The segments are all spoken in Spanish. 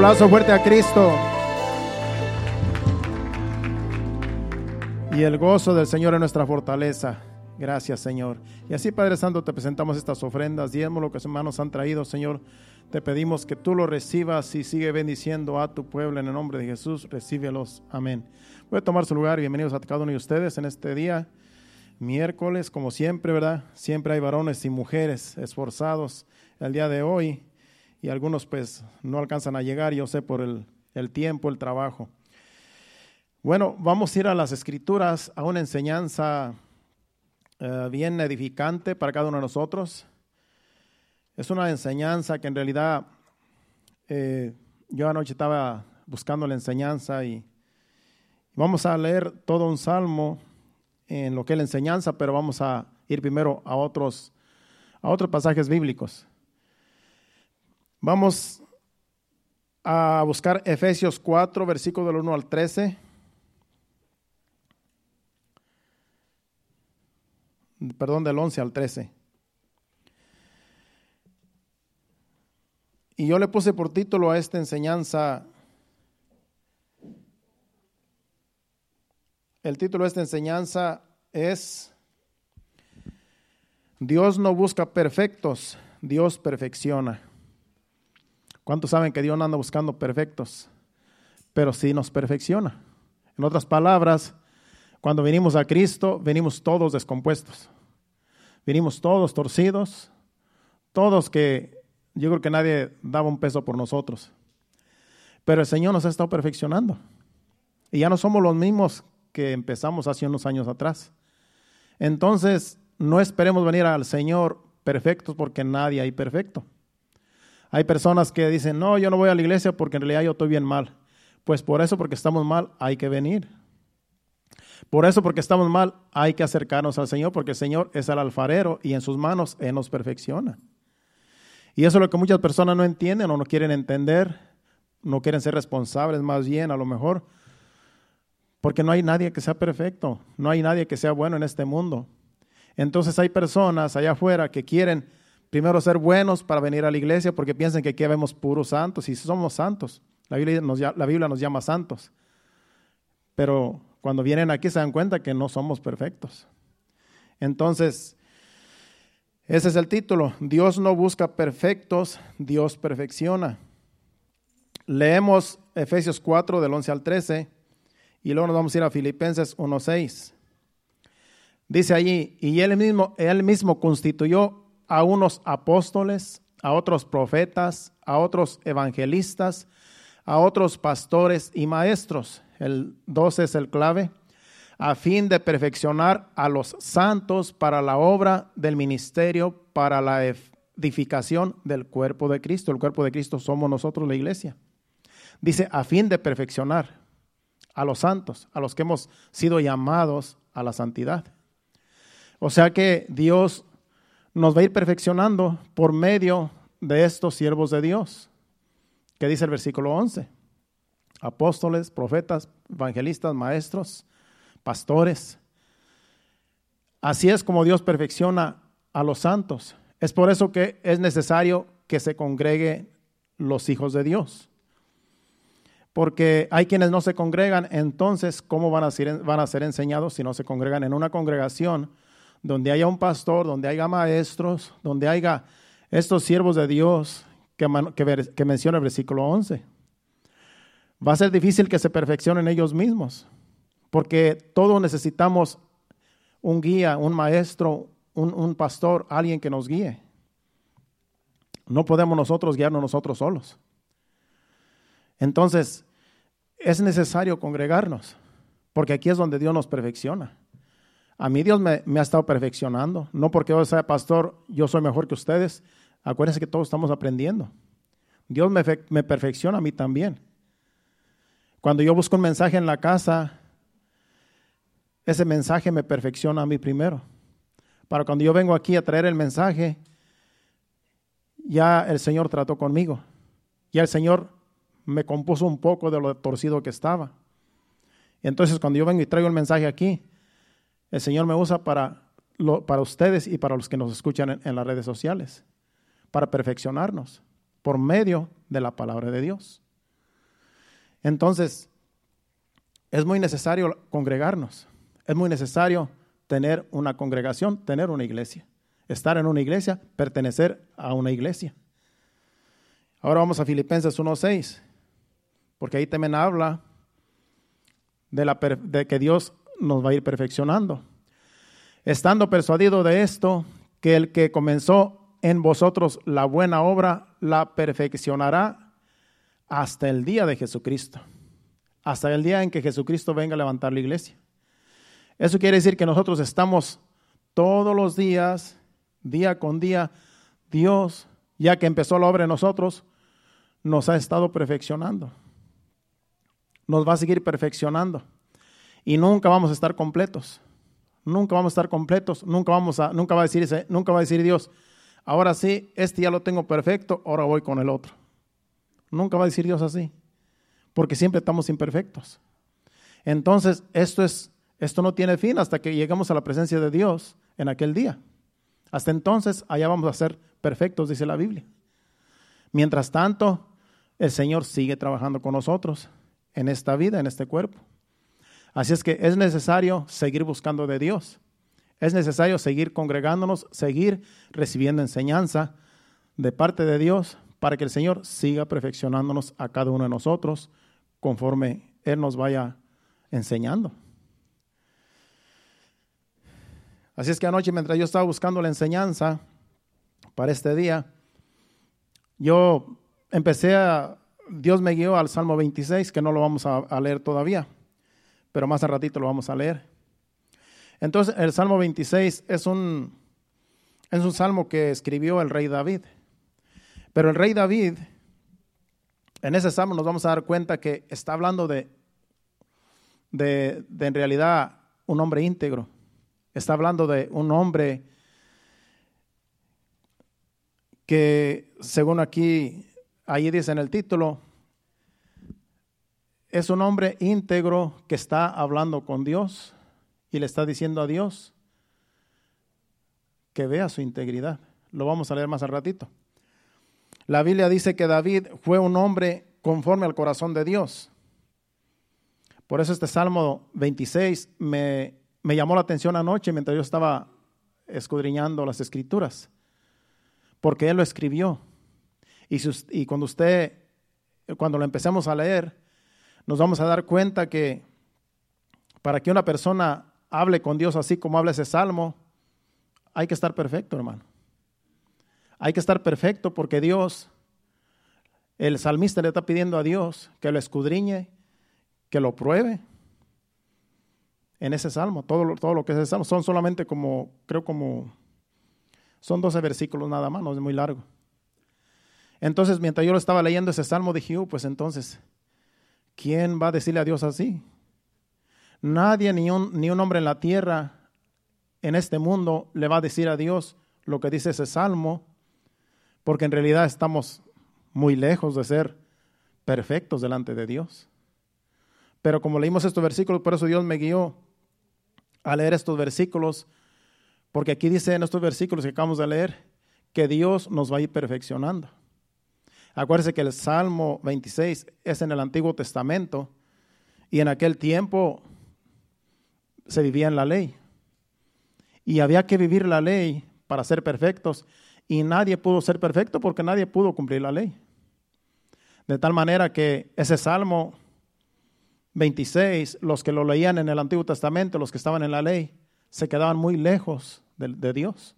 Aplauso fuerte a Cristo. Y el gozo del Señor es nuestra fortaleza. Gracias, Señor. Y así, Padre Santo, te presentamos estas ofrendas, diezmo, lo que sus hermanos han traído, Señor. Te pedimos que tú lo recibas y sigue bendiciendo a tu pueblo en el nombre de Jesús. Recíbelos. Amén. Voy a tomar su lugar bienvenidos a cada uno de ustedes en este día, miércoles, como siempre, ¿verdad? Siempre hay varones y mujeres esforzados el día de hoy y algunos pues no alcanzan a llegar, yo sé, por el, el tiempo, el trabajo. Bueno, vamos a ir a las escrituras, a una enseñanza eh, bien edificante para cada uno de nosotros. Es una enseñanza que en realidad eh, yo anoche estaba buscando la enseñanza y vamos a leer todo un salmo en lo que es la enseñanza, pero vamos a ir primero a otros, a otros pasajes bíblicos. Vamos a buscar Efesios 4, versículo del 1 al 13. Perdón, del 11 al 13. Y yo le puse por título a esta enseñanza, el título de esta enseñanza es, Dios no busca perfectos, Dios perfecciona. ¿Cuántos saben que Dios no anda buscando perfectos? Pero sí nos perfecciona. En otras palabras, cuando venimos a Cristo, venimos todos descompuestos. Venimos todos torcidos, todos que yo creo que nadie daba un peso por nosotros. Pero el Señor nos ha estado perfeccionando. Y ya no somos los mismos que empezamos hace unos años atrás. Entonces, no esperemos venir al Señor perfectos porque nadie hay perfecto. Hay personas que dicen, no, yo no voy a la iglesia porque en realidad yo estoy bien mal. Pues por eso, porque estamos mal, hay que venir. Por eso, porque estamos mal, hay que acercarnos al Señor, porque el Señor es el alfarero y en sus manos Él nos perfecciona. Y eso es lo que muchas personas no entienden o no quieren entender, no quieren ser responsables más bien a lo mejor, porque no hay nadie que sea perfecto, no hay nadie que sea bueno en este mundo. Entonces hay personas allá afuera que quieren primero ser buenos para venir a la iglesia porque piensan que aquí vemos puros santos y somos santos. La Biblia, nos, llama santos. Pero cuando vienen aquí se dan cuenta que no somos perfectos. Entonces, ese es el título. Dios no busca perfectos, Dios perfecciona. Leemos Efesios 4 del 11 al 13 y luego nos vamos a ir a Filipenses 1.6. Dice allí, y él mismo, él mismo constituyó a unos apóstoles, a otros profetas, a otros evangelistas, a otros pastores y maestros. El 12 es el clave. A fin de perfeccionar a los santos para la obra del ministerio, para la edificación del cuerpo de Cristo. El cuerpo de Cristo somos nosotros, la iglesia. Dice, a fin de perfeccionar a los santos, a los que hemos sido llamados a la santidad. O sea que Dios nos va a ir perfeccionando por medio de estos siervos de Dios. ¿Qué dice el versículo 11? Apóstoles, profetas, evangelistas, maestros, pastores. Así es como Dios perfecciona a los santos. Es por eso que es necesario que se congreguen los hijos de Dios. Porque hay quienes no se congregan, entonces, ¿cómo van a ser, van a ser enseñados si no se congregan en una congregación? Donde haya un pastor, donde haya maestros, donde haya estos siervos de Dios que, menciona el versículo 11. Va a ser difícil que se perfeccionen ellos mismos, porque todos necesitamos un guía, un maestro, un, un pastor, alguien que nos guíe. No podemos nosotros guiarnos nosotros solos. Entonces, es necesario congregarnos, porque aquí es donde Dios nos perfecciona. A mí Dios me, ha estado perfeccionando. No porque yo sea pastor, yo soy mejor que ustedes. Acuérdense que todos estamos aprendiendo. Dios me, me perfecciona a mí también. Cuando yo busco un mensaje en la casa, ese mensaje me perfecciona a mí primero. Para cuando yo vengo aquí a traer el mensaje, ya el Señor trató conmigo. Ya el Señor me compuso un poco de lo torcido que estaba. Entonces cuando yo vengo y traigo el mensaje aquí, el Señor me usa para, para ustedes y para los que nos escuchan en, las redes sociales, para perfeccionarnos por medio de la palabra de Dios. Entonces, es muy necesario congregarnos, es muy necesario tener una congregación, tener una iglesia, estar en una iglesia, pertenecer a una iglesia. Ahora vamos a Filipenses 1.6, porque ahí también habla de, la, de que Dios nos va a ir perfeccionando. Estando persuadido de esto, que el que comenzó en vosotros la buena obra, la perfeccionará hasta el día de Jesucristo, hasta el día en que Jesucristo venga a levantar la iglesia. Eso quiere decir que nosotros estamos todos los días, día con día, Dios, ya que empezó la obra en nosotros, nos ha estado perfeccionando. Nos va a seguir perfeccionando. Y nunca vamos a estar completos. Nunca vamos a estar completos. Nunca, vamos a, nunca, va a decir, nunca va a decir Dios, ahora sí, este ya lo tengo perfecto, ahora voy con el otro. Nunca va a decir Dios así. Porque siempre estamos imperfectos. Entonces, esto, es, esto no tiene fin hasta que lleguemos a la presencia de Dios en aquel día. Hasta entonces, allá vamos a ser perfectos, dice la Biblia. Mientras tanto, el Señor sigue trabajando con nosotros en esta vida, en este cuerpo. Así es que es necesario seguir buscando de Dios. Es necesario seguir congregándonos, seguir recibiendo enseñanza de parte de Dios para que el Señor siga perfeccionándonos a cada uno de nosotros conforme Él nos vaya enseñando. Así es que anoche mientras yo estaba buscando la enseñanza para este día, yo empecé a, Dios me guió al Salmo 26, que no lo vamos a, leer todavía, pero más a ratito lo vamos a leer. Entonces, el Salmo 26 es un, es un salmo que escribió el rey David. Pero el rey David, en ese salmo nos vamos a dar cuenta que está hablando de, de, de en realidad un hombre íntegro. Está hablando de un hombre que, según aquí, ahí dice en el título, es un hombre íntegro que está hablando con Dios y le está diciendo a Dios que vea su integridad. Lo vamos a leer más al ratito. La Biblia dice que David fue un hombre conforme al corazón de Dios. Por eso este Salmo 26 me, llamó la atención anoche mientras yo estaba escudriñando las escrituras porque Él lo escribió. Y, y cuando usted, cuando lo empecemos a leer, nos vamos a dar cuenta que para que una persona hable con Dios así como habla ese salmo, hay que estar perfecto, hermano. Hay que estar perfecto porque Dios, el salmista le está pidiendo a Dios que lo escudriñe, que lo pruebe en ese salmo. Todo todo lo que es ese salmo son solamente como, creo como son 12 versículos nada más, no es muy largo. Entonces, mientras yo lo estaba leyendo ese salmo, dije, oh, pues entonces, ¿quién va a decirle a Dios así? Nadie, ni un, ni un hombre en la tierra, en este mundo, le va a decir a Dios lo que dice ese salmo, porque en realidad estamos muy lejos de ser perfectos delante de Dios. Pero como leímos estos versículos, por eso Dios me guió a leer estos versículos porque aquí dice en estos versículos que acabamos de leer que Dios nos va a ir perfeccionando. Acuérdense que el Salmo 26 es en el Antiguo Testamento y en aquel tiempo se vivía en la ley. Y había que vivir la ley para ser perfectos y nadie pudo ser perfecto porque nadie pudo cumplir la ley. De tal manera que ese Salmo 26, los que lo leían en el Antiguo Testamento, los que estaban en la ley, se quedaban muy lejos de, Dios,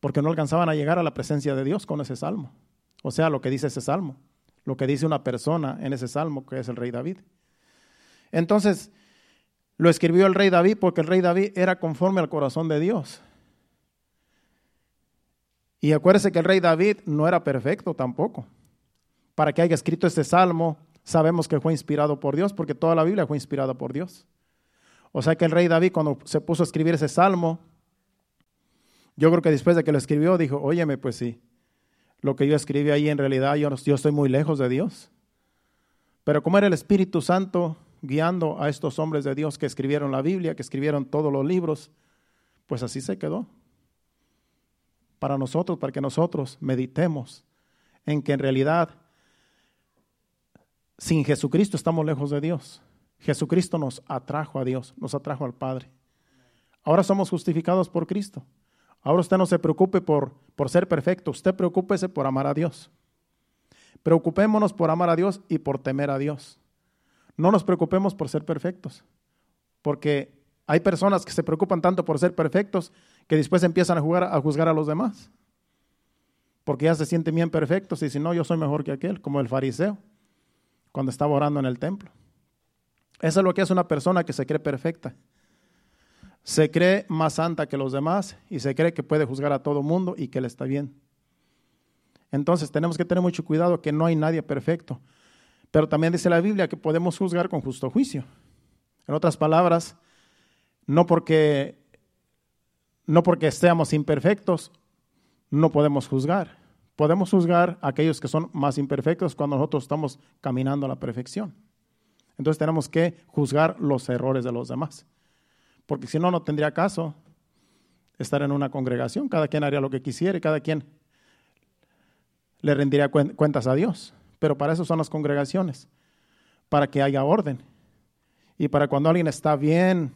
porque no alcanzaban a llegar a la presencia de Dios con ese salmo. O sea, lo que dice ese salmo, lo que dice una persona en ese salmo, que es el rey David. Entonces, lo escribió el rey David porque el rey David era conforme al corazón de Dios. Y acuérdese que el rey David no era perfecto tampoco. Para que haya escrito este salmo, sabemos que fue inspirado por Dios, porque toda la Biblia fue inspirada por Dios. O sea que el rey David cuando se puso a escribir ese salmo, yo creo que después de que lo escribió dijo, óyeme, pues sí, lo que yo escribí ahí en realidad yo, yo estoy muy lejos de Dios. Pero como era el Espíritu Santo guiando a estos hombres de Dios que escribieron la Biblia, que escribieron todos los libros, pues así se quedó. Para nosotros, para que nosotros meditemos en que en realidad sin Jesucristo estamos lejos de Dios. Jesucristo nos atrajo a Dios, nos atrajo al Padre. Ahora somos justificados por Cristo. Ahora usted no se preocupe por, por ser perfecto, usted preocúpese por amar a Dios. Preocupémonos por amar a Dios y por temer a Dios. No nos preocupemos por ser perfectos, porque hay personas que se preocupan tanto por ser perfectos que después empiezan a, jugar, a juzgar a los demás, porque ya se sienten bien perfectos y si no, yo soy mejor que aquel, como el fariseo, cuando estaba orando en el templo. Eso es lo que es una persona que se cree perfecta. Se cree más santa que los demás y se cree que puede juzgar a todo mundo y que le está bien. Entonces tenemos que tener mucho cuidado que no hay nadie perfecto. Pero también dice la Biblia que podemos juzgar con justo juicio. En otras palabras, no porque, no porque seamos imperfectos, no podemos juzgar. Podemos juzgar a aquellos que son más imperfectos cuando nosotros estamos caminando a la perfección. Entonces tenemos que juzgar los errores de los demás. Porque si no, no tendría caso estar en una congregación. Cada quien haría lo que quisiera y cada quien le rendiría cuentas a Dios. Pero para eso son las congregaciones, para que haya orden. Y para cuando alguien está bien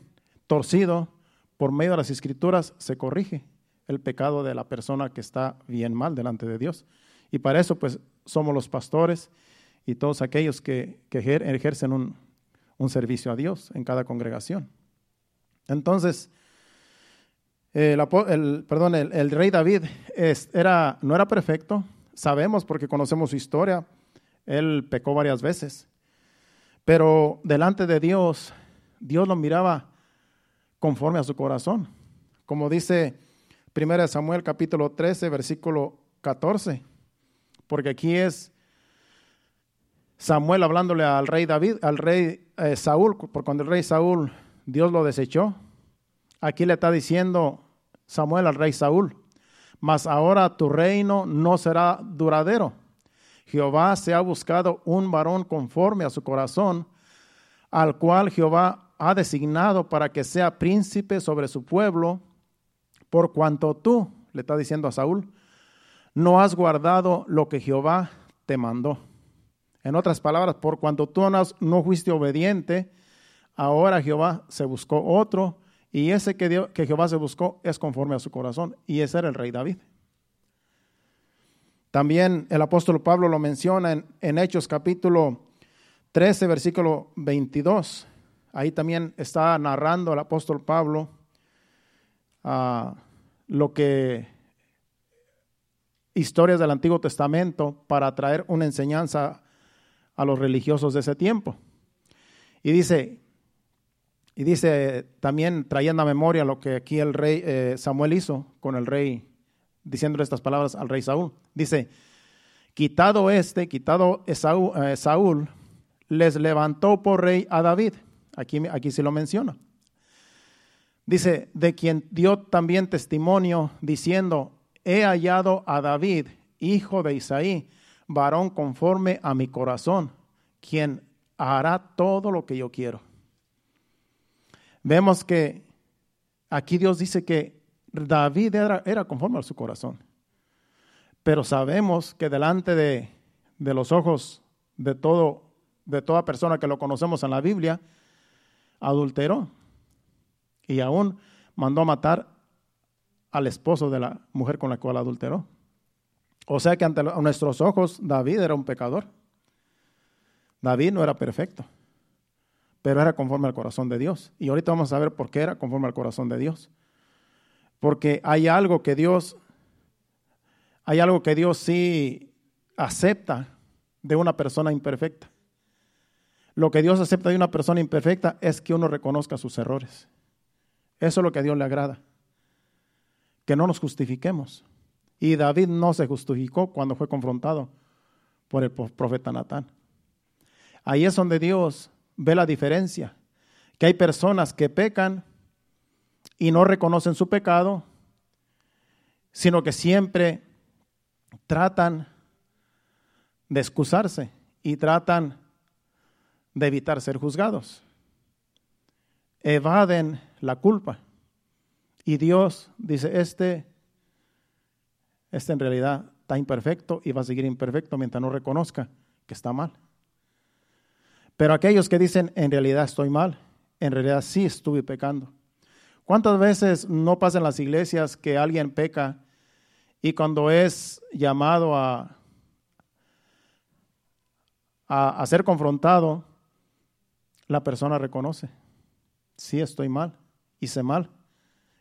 torcido, por medio de las escrituras se corrige el pecado de la persona que está bien mal delante de Dios. Y para eso pues somos los pastores y todos aquellos que, ejercen un, servicio a Dios en cada congregación. Entonces, el, perdón, el, rey David era, no era perfecto, sabemos porque conocemos su historia, él pecó varias veces, pero delante de Dios, Dios lo miraba conforme a su corazón. Como dice 1 Samuel capítulo 13, versículo 14, porque aquí es Samuel hablándole al rey David, al rey eh, Saúl, por cuando el rey Saúl, Dios lo desechó. Aquí le está diciendo Samuel al rey Saúl, mas ahora tu reino no será duradero. Jehová se ha buscado un varón conforme a su corazón, al cual Jehová ha designado para que sea príncipe sobre su pueblo, por cuanto tú, le está diciendo a Saúl, no has guardado lo que Jehová te mandó. En otras palabras, por cuanto tú no fuiste obediente, ahora Jehová se buscó otro, y ese que, Jehová se buscó es conforme a su corazón, y ese era el rey David. También el apóstol Pablo lo menciona en, en Hechos capítulo 13, versículo 22. Ahí también está narrando el apóstol Pablo ah, lo que historias del Antiguo Testamento para traer una enseñanza a los religiosos de ese tiempo. Y dice, y dice también trayendo a memoria lo que aquí el rey eh, Samuel hizo con el rey, diciéndole estas palabras al rey Saúl. Dice, quitado este, quitado eh, Saúl, les levantó por rey a David Aquí, aquí se lo menciona. Dice, de quien dio también testimonio diciendo, he hallado a David, hijo de Isaí, varón conforme a mi corazón, quien hará todo lo que yo quiero. Vemos que aquí Dios dice que David era, era conforme a su corazón. Pero sabemos que delante de, de los ojos de, todo, de toda persona que lo conocemos en la Biblia, adulteró y aún mandó a matar al esposo de la mujer con la cual adulteró. O sea que ante nuestros ojos David era un pecador. David no era perfecto, pero era conforme al corazón de Dios. Y ahorita vamos a ver por qué era conforme al corazón de Dios. Porque hay algo que Dios, hay algo que Dios sí acepta de una persona imperfecta. Lo que Dios acepta de una persona imperfecta es que uno reconozca sus errores. Eso es lo que a Dios le agrada. Que no nos justifiquemos. Y David no se justificó cuando fue confrontado por el profeta Natán. Ahí es donde Dios ve la diferencia. Que hay personas que pecan y no reconocen su pecado, sino que siempre tratan de excusarse y tratan de evitar ser juzgados. Evaden la culpa. Y Dios dice, este, este en realidad está imperfecto y va a seguir imperfecto mientras no reconozca que está mal. Pero aquellos que dicen, en realidad estoy mal, en realidad sí estuve pecando. ¿Cuántas veces no pasa en las iglesias que alguien peca y cuando es llamado a, a, ser confrontado, la persona reconoce, sí estoy mal, hice mal,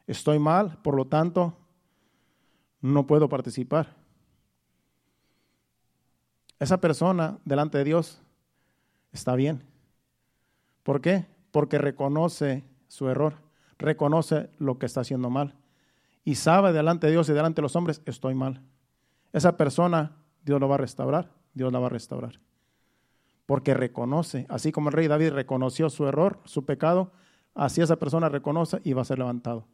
estoy mal, por lo tanto, no puedo participar. Esa persona delante de Dios está bien. ¿Por qué? Porque reconoce su error, reconoce lo que está haciendo mal y sabe delante de Dios y delante de los hombres, estoy mal. Esa persona, Dios lo va a restaurar, Dios la va a restaurar. Porque reconoce, así como el rey David reconoció su error, su pecado, así esa persona reconoce y va a ser levantado.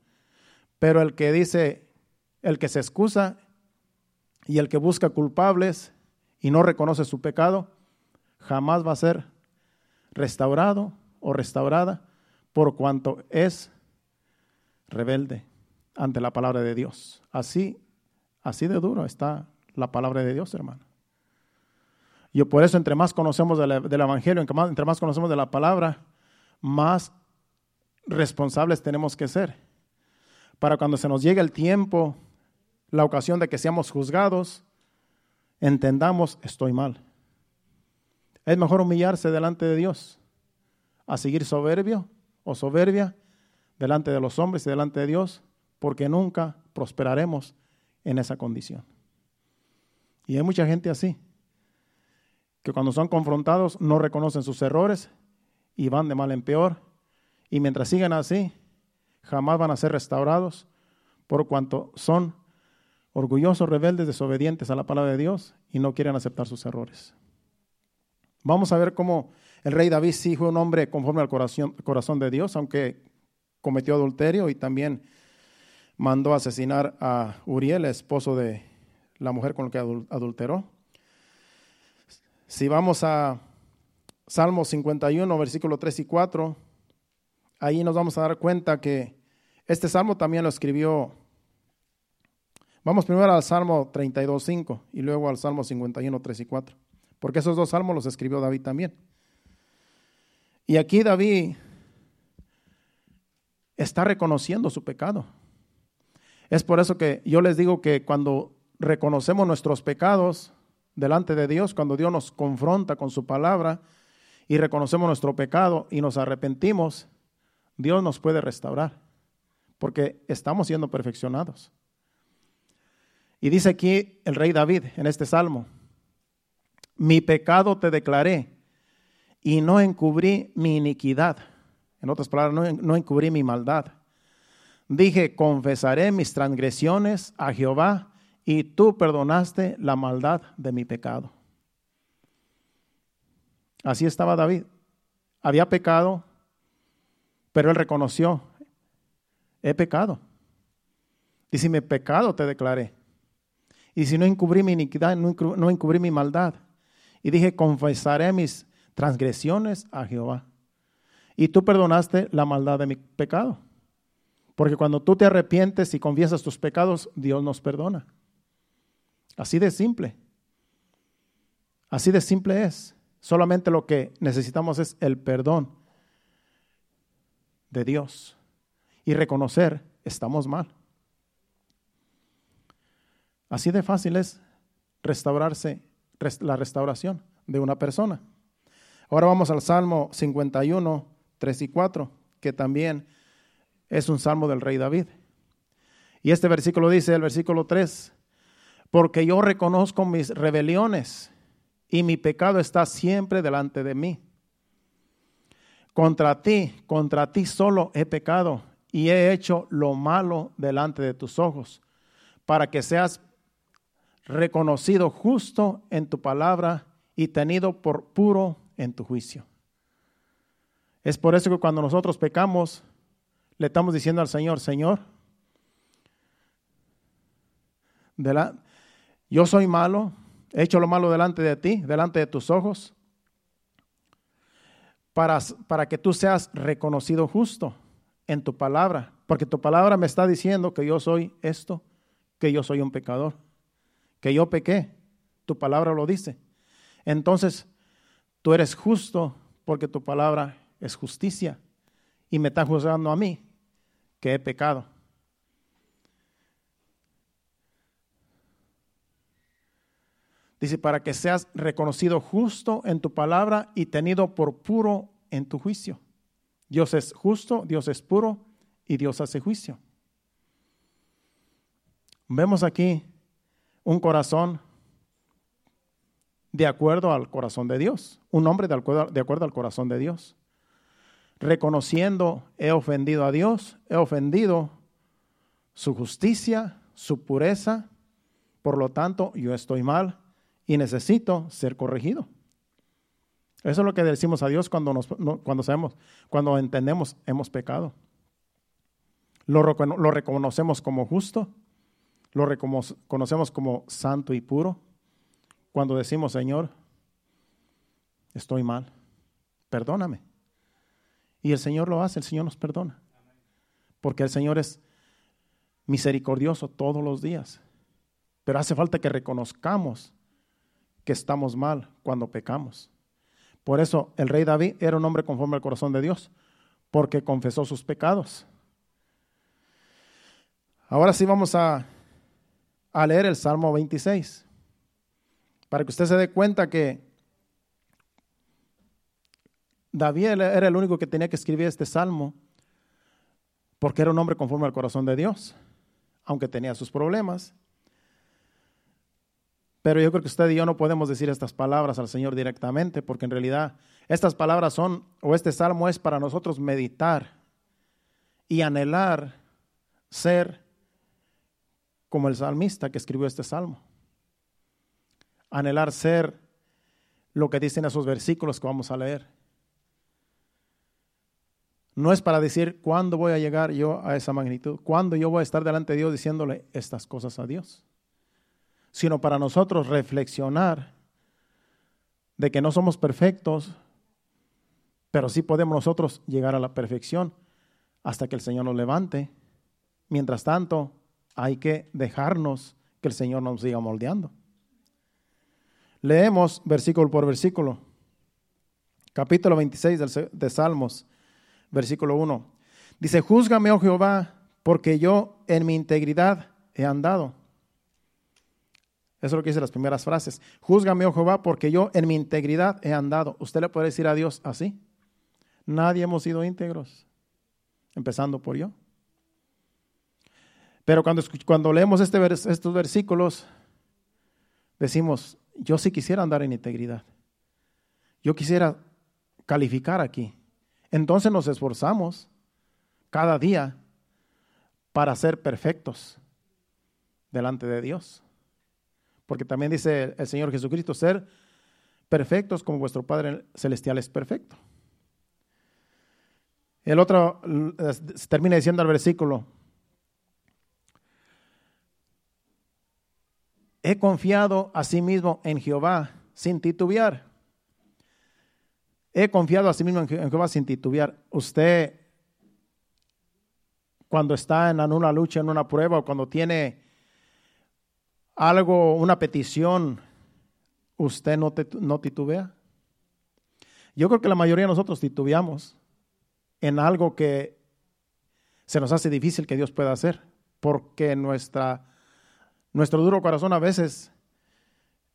Pero el que dice, el que se excusa y el que busca culpables y no reconoce su pecado, jamás va a ser restaurado o restaurada por cuanto es rebelde ante la palabra de Dios. Así, así de duro está la palabra de Dios, hermano. Y por eso, entre más conocemos del, Evangelio, entre más conocemos de la palabra, más responsables tenemos que ser. Para cuando se nos llegue el tiempo, la ocasión de que seamos juzgados, entendamos, estoy mal. Es mejor humillarse delante de Dios a seguir soberbio o soberbia delante de los hombres y delante de Dios, porque nunca prosperaremos en esa condición. Y hay mucha gente así, que cuando son confrontados no reconocen sus errores y van de mal en peor, y mientras sigan así, jamás van a ser restaurados por cuanto son orgullosos, rebeldes, desobedientes a la palabra de Dios y no quieren aceptar sus errores. Vamos a ver cómo el rey David sí fue un hombre conforme al corazón, corazón de Dios, aunque cometió adulterio y también mandó asesinar a Uriel, esposo de la mujer con la que adulteró. Si vamos a Salmo 51, versículo 3 y 4, ahí nos vamos a dar cuenta que este salmo también lo escribió Vamos primero al Salmo 32, 5 y luego al Salmo 51, 3 y 4, porque esos dos salmos los escribió David también. Y aquí David está reconociendo su pecado. Es por eso que yo les digo que cuando reconocemos nuestros pecados delante de Dios, cuando Dios nos confronta con su palabra y reconocemos nuestro pecado y nos arrepentimos, Dios nos puede restaurar, porque estamos siendo perfeccionados. Y dice aquí el rey David en este salmo, mi pecado te declaré y no encubrí mi iniquidad. En otras palabras, no, encubrí mi maldad. Dije, confesaré mis transgresiones a Jehová y tú perdonaste la maldad de mi pecado. Así estaba David. Había pecado, pero él reconoció, he pecado. Y si mi pecado te declaré. Y si no encubrí mi iniquidad, no encubrí mi maldad. Y dije, confesaré mis transgresiones a Jehová. Y tú perdonaste la maldad de mi pecado. Porque cuando tú te arrepientes y confiesas tus pecados, Dios nos perdona. Así de simple. Así de simple es. Solamente lo que necesitamos es el perdón de Dios y reconocer estamos mal. Así de fácil es restaurarse, la restauración de una persona. Ahora vamos al Salmo 51, 3 y 4, que también es un salmo del rey David. Y este versículo dice, el versículo 3, porque yo reconozco mis rebeliones y mi pecado está siempre delante de mí. Contra ti, contra ti solo he pecado y he hecho lo malo delante de tus ojos, para que seas reconocido justo en tu palabra y tenido por puro en tu juicio. Es por eso que cuando nosotros pecamos, le estamos diciendo al Señor, Señor, yo soy malo, he hecho lo malo delante de ti, delante de tus ojos, para, para que tú seas reconocido justo en tu palabra, porque tu palabra me está diciendo que yo soy esto, que yo soy un pecador, que yo pequé, tu palabra lo dice. Entonces, tú eres justo porque tu palabra es justicia y me está juzgando a mí que he pecado. Dice, para que seas reconocido justo en tu palabra y tenido por puro en tu juicio. Dios es justo, Dios es puro y Dios hace juicio. Vemos aquí un corazón de acuerdo al corazón de Dios, un hombre de acuerdo, de acuerdo al corazón de Dios. Reconociendo, he ofendido a Dios, he ofendido su justicia, su pureza, por lo tanto yo estoy mal y necesito ser corregido. Eso es lo que decimos a Dios cuando, nos, cuando sabemos, cuando entendemos hemos pecado. Lo, lo reconocemos como justo, lo reconocemos como santo y puro. Cuando decimos, Señor, estoy mal, perdóname. Y el Señor lo hace, el Señor nos perdona. Porque el Señor es misericordioso todos los días. Pero hace falta que reconozcamos que estamos mal cuando pecamos. Por eso el rey David era un hombre conforme al corazón de Dios, porque confesó sus pecados. Ahora sí vamos a, a leer el Salmo 26, para que usted se dé cuenta que David era el único que tenía que escribir este salmo, porque era un hombre conforme al corazón de Dios, aunque tenía sus problemas. Pero yo creo que usted y yo no podemos decir estas palabras al Señor directamente, porque en realidad estas palabras son, o este salmo es para nosotros meditar y anhelar ser como el salmista que escribió este salmo. Anhelar ser lo que dicen esos versículos que vamos a leer. No es para decir cuándo voy a llegar yo a esa magnitud, cuándo yo voy a estar delante de Dios diciéndole estas cosas a Dios sino para nosotros reflexionar de que no somos perfectos, pero sí podemos nosotros llegar a la perfección hasta que el Señor nos levante. Mientras tanto, hay que dejarnos que el Señor nos siga moldeando. Leemos versículo por versículo. Capítulo 26 de Salmos, versículo 1. Dice, júzgame, oh Jehová, porque yo en mi integridad he andado. Eso es lo que dice las primeras frases. Júzgame, oh Jehová, porque yo en mi integridad he andado. ¿Usted le puede decir a Dios así? Nadie hemos sido íntegros, empezando por yo. Pero cuando, cuando leemos este estos versículos, decimos, yo sí quisiera andar en integridad. Yo quisiera calificar aquí. Entonces nos esforzamos cada día para ser perfectos delante de Dios. Porque también dice el Señor Jesucristo, ser perfectos como vuestro Padre Celestial es perfecto. El otro termina diciendo al versículo, he confiado a sí mismo en Jehová sin titubear. He confiado a sí mismo en Jehová sin titubear. Usted, cuando está en una lucha, en una prueba, o cuando tiene algo, una petición, usted no, no titubea. Yo creo que la mayoría de nosotros titubeamos en algo que se nos hace difícil que Dios pueda hacer, porque nuestra, nuestro duro corazón a veces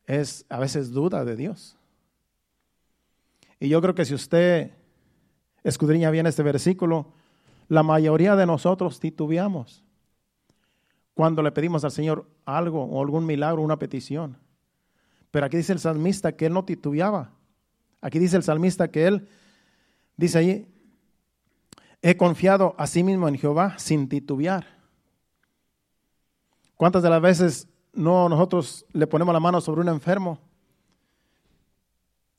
es, a veces duda de Dios. Y yo creo que si usted escudriña bien este versículo, la mayoría de nosotros titubeamos cuando le pedimos al Señor algo o algún milagro, una petición. Pero aquí dice el salmista que él no titubeaba. Aquí dice el salmista que él, dice ahí, he confiado a sí mismo en Jehová sin titubear. ¿Cuántas de las veces no nosotros le ponemos la mano sobre un enfermo?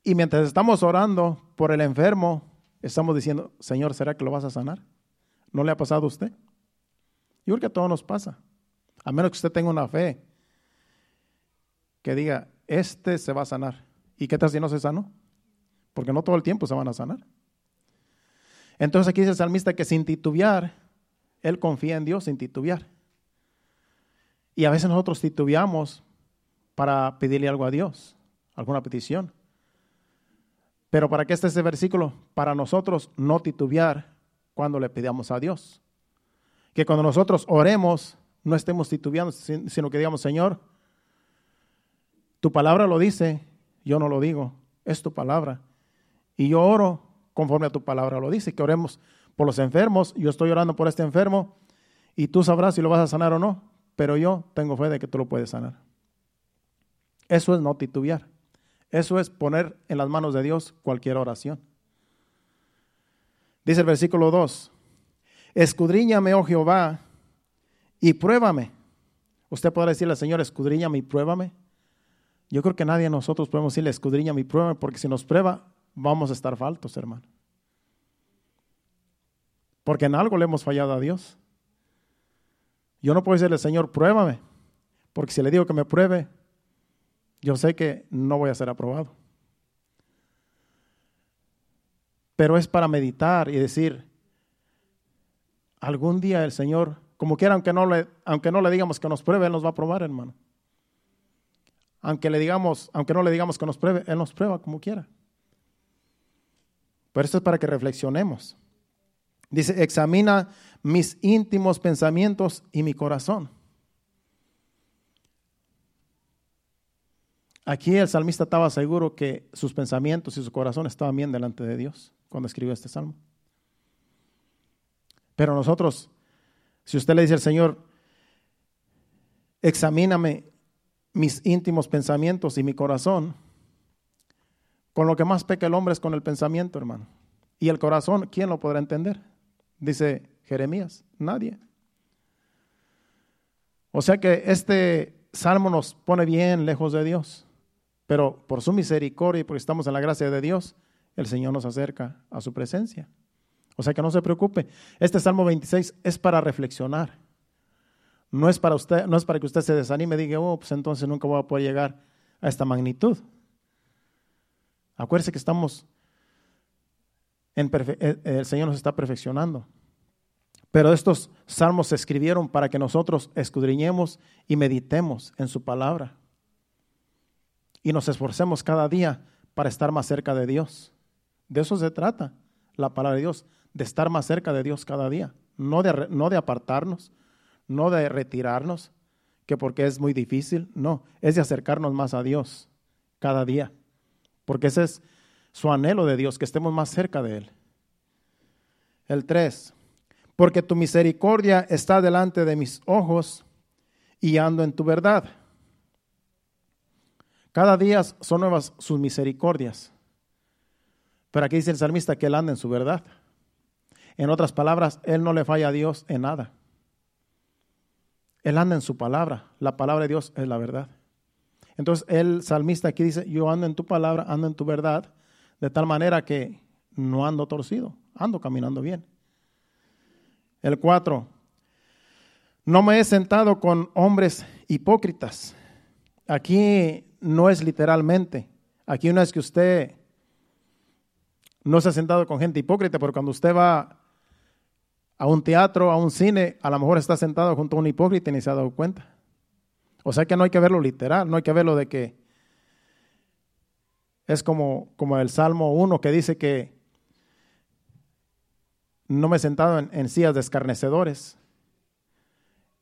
Y mientras estamos orando por el enfermo, estamos diciendo, Señor, ¿será que lo vas a sanar? ¿No le ha pasado a usted? Yo creo que a todos nos pasa. A menos que usted tenga una fe que diga, este se va a sanar. ¿Y qué tal si no se sanó? Porque no todo el tiempo se van a sanar. Entonces aquí dice el salmista que sin titubear, él confía en Dios sin titubear. Y a veces nosotros titubeamos para pedirle algo a Dios, alguna petición. Pero ¿para qué está ese versículo? Para nosotros no titubear cuando le pidamos a Dios. Que cuando nosotros oremos, no estemos titubeando, sino que digamos, Señor, tu palabra lo dice, yo no lo digo, es tu palabra. Y yo oro conforme a tu palabra lo dice, que oremos por los enfermos, yo estoy orando por este enfermo y tú sabrás si lo vas a sanar o no, pero yo tengo fe de que tú lo puedes sanar. Eso es no titubear. Eso es poner en las manos de Dios cualquier oración. Dice el versículo 2, escudriñame, oh Jehová, y pruébame. Usted podrá decirle, Señor, escudriñame y pruébame. Yo creo que nadie de nosotros podemos decirle, escudriñame y pruébame, porque si nos prueba, vamos a estar faltos, hermano. Porque en algo le hemos fallado a Dios. Yo no puedo decirle, Señor, pruébame, porque si le digo que me pruebe, yo sé que no voy a ser aprobado. Pero es para meditar y decir, algún día el Señor, como quiera, aunque no le, aunque no le digamos que nos pruebe, Él nos va a probar, hermano. Aunque le digamos, aunque no le digamos que nos pruebe, Él nos prueba como quiera. Pero esto es para que reflexionemos. Dice, examina mis íntimos pensamientos y mi corazón. Aquí el salmista estaba seguro que sus pensamientos y su corazón estaban bien delante de Dios cuando escribió este salmo. Pero nosotros, si usted le dice al Señor, examíname mis íntimos pensamientos y mi corazón, con lo que más peca el hombre es con el pensamiento, hermano. Y el corazón, ¿quién lo podrá entender? Dice Jeremías, nadie. O sea que este salmo nos pone bien lejos de Dios, pero por su misericordia y porque estamos en la gracia de Dios, el Señor nos acerca a su presencia. O sea que no se preocupe. Este Salmo 26 es para reflexionar. No es para usted, no es para que usted se desanime y diga, oh, pues entonces nunca voy a poder llegar a esta magnitud. Acuérdese que estamos en eh, el Señor nos está perfeccionando. Pero estos salmos se escribieron para que nosotros escudriñemos y meditemos en su palabra. Y nos esforcemos cada día para estar más cerca de Dios. De eso se trata la palabra de Dios, de estar más cerca de Dios cada día. No de, no de apartarnos, no de retirarnos, que porque es muy difícil, no, es de acercarnos más a Dios cada día. Porque ese es su anhelo de Dios, que estemos más cerca de Él. El 3. Porque tu misericordia está delante de mis ojos y ando en tu verdad. Cada día son nuevas sus misericordias. Pero aquí dice el salmista que él anda en su verdad. En otras palabras, él no le falla a Dios en nada. Él anda en su palabra. La palabra de Dios es la verdad. Entonces el salmista aquí dice, yo ando en tu palabra, ando en tu verdad, de tal manera que no ando torcido, ando caminando bien. El 4, no me he sentado con hombres hipócritas. Aquí no es literalmente, aquí no es que usted no se ha sentado con gente hipócrita, pero cuando usted va a un teatro, a un cine, a lo mejor está sentado junto a un hipócrita y ni se ha dado cuenta. O sea que no hay que verlo literal, no hay que verlo de que es como, como el Salmo 1 que dice que no me he sentado en, sillas de escarnecedores,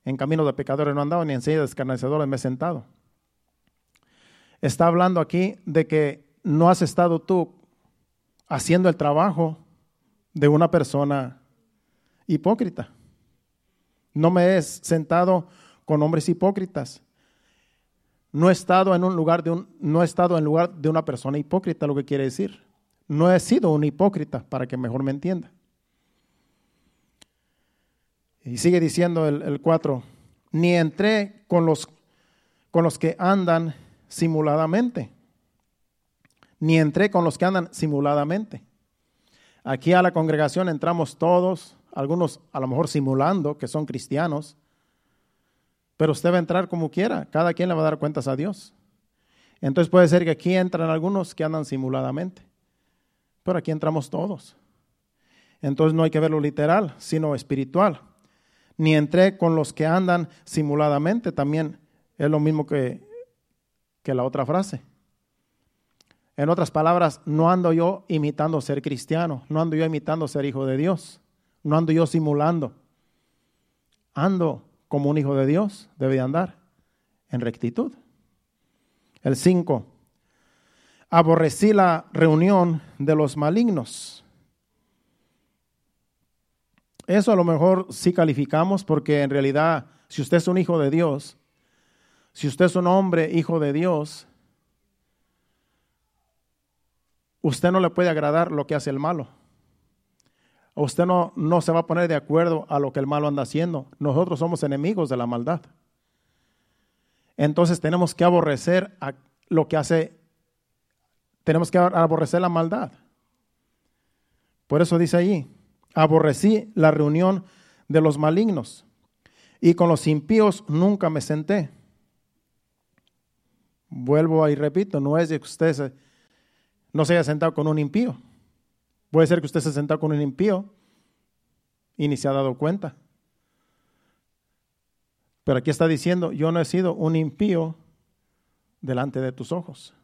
en caminos de pecadores no he andado, ni en sillas de escarnecedores me he sentado. Está hablando aquí de que no has estado tú haciendo el trabajo de una persona hipócrita. No me he sentado con hombres hipócritas. No he estado en un lugar de un, no he estado en lugar de una persona hipócrita, lo que quiere decir. No he sido un hipócrita, para que mejor me entienda. Y sigue diciendo el 4, ni entré con los, con los que andan simuladamente, ni entré con los que andan simuladamente. Aquí a la congregación entramos todos, algunos a lo mejor simulando que son cristianos, pero usted va a entrar como quiera, cada quien le va a dar cuentas a Dios. Entonces puede ser que aquí entran algunos que andan simuladamente, pero aquí entramos todos. Entonces no hay que verlo literal, sino espiritual. Ni entré con los que andan simuladamente, también es lo mismo que, que la otra frase. En otras palabras, no ando yo imitando ser cristiano, no ando yo imitando ser hijo de Dios, no ando yo simulando. Ando como un hijo de Dios, debe andar en rectitud. El 5. Aborrecí la reunión de los malignos. Eso a lo mejor sí calificamos porque en realidad, si usted es un hijo de Dios, si usted es un hombre hijo de Dios, usted no le puede agradar lo que hace el malo. Usted no, no se va a poner de acuerdo a lo que el malo anda haciendo. Nosotros somos enemigos de la maldad. Entonces tenemos que aborrecer a lo que hace, tenemos que aborrecer la maldad. Por eso dice allí, aborrecí la reunión de los malignos y con los impíos nunca me senté. Vuelvo y repito, no es de que usted no se haya sentado con un impío. Puede ser que usted se sentado con un impío y ni se ha dado cuenta. Pero aquí está diciendo, yo no he sido un impío delante de tus ojos.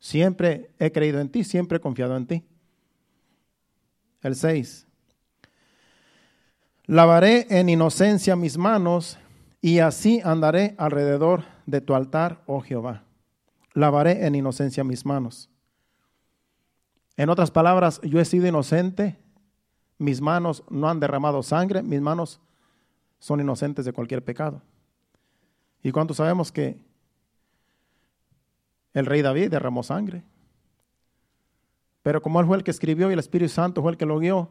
Siempre he creído en ti, siempre he confiado en ti. El 6. Lavaré en inocencia mis manos y así andaré alrededor de tu altar, oh Jehová. Lavaré en inocencia mis manos. En otras palabras, yo he sido inocente, mis manos no han derramado sangre, mis manos son inocentes de cualquier pecado. ¿Y cuánto sabemos que el rey David derramó sangre? Pero como él fue el que escribió y el Espíritu Santo fue el que lo guió,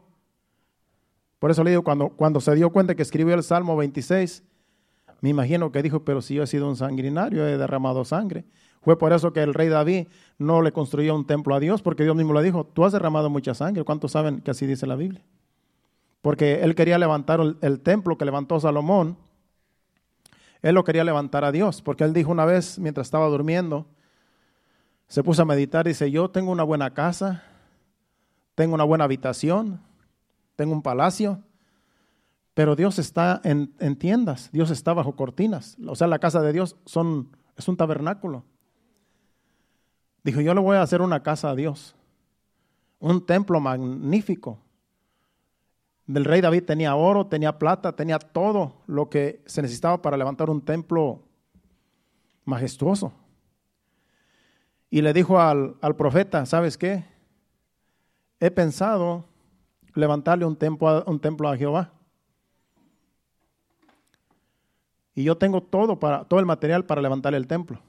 por eso le digo, cuando, cuando se dio cuenta que escribió el Salmo 26, me imagino que dijo, pero si yo he sido un sanguinario, he derramado sangre. Fue por eso que el rey David no le construyó un templo a Dios, porque Dios mismo le dijo, tú has derramado mucha sangre. ¿Cuántos saben que así dice la Biblia? Porque él quería levantar el, templo que levantó Salomón. Él lo quería levantar a Dios, porque él dijo una vez, mientras estaba durmiendo, se puso a meditar y dice, yo tengo una buena casa, tengo una buena habitación, tengo un palacio, pero Dios está en, en, tiendas, Dios está bajo cortinas. O sea, la casa de Dios son, es un tabernáculo. Dijo, yo le voy a hacer una casa a Dios, un templo magnífico. Del rey David tenía oro, tenía plata, tenía todo lo que se necesitaba para levantar un templo majestuoso. Y le dijo al, al profeta, ¿sabes qué? He pensado levantarle un templo, a, un templo a Jehová. Y yo tengo todo, para, todo el material para levantar el templo.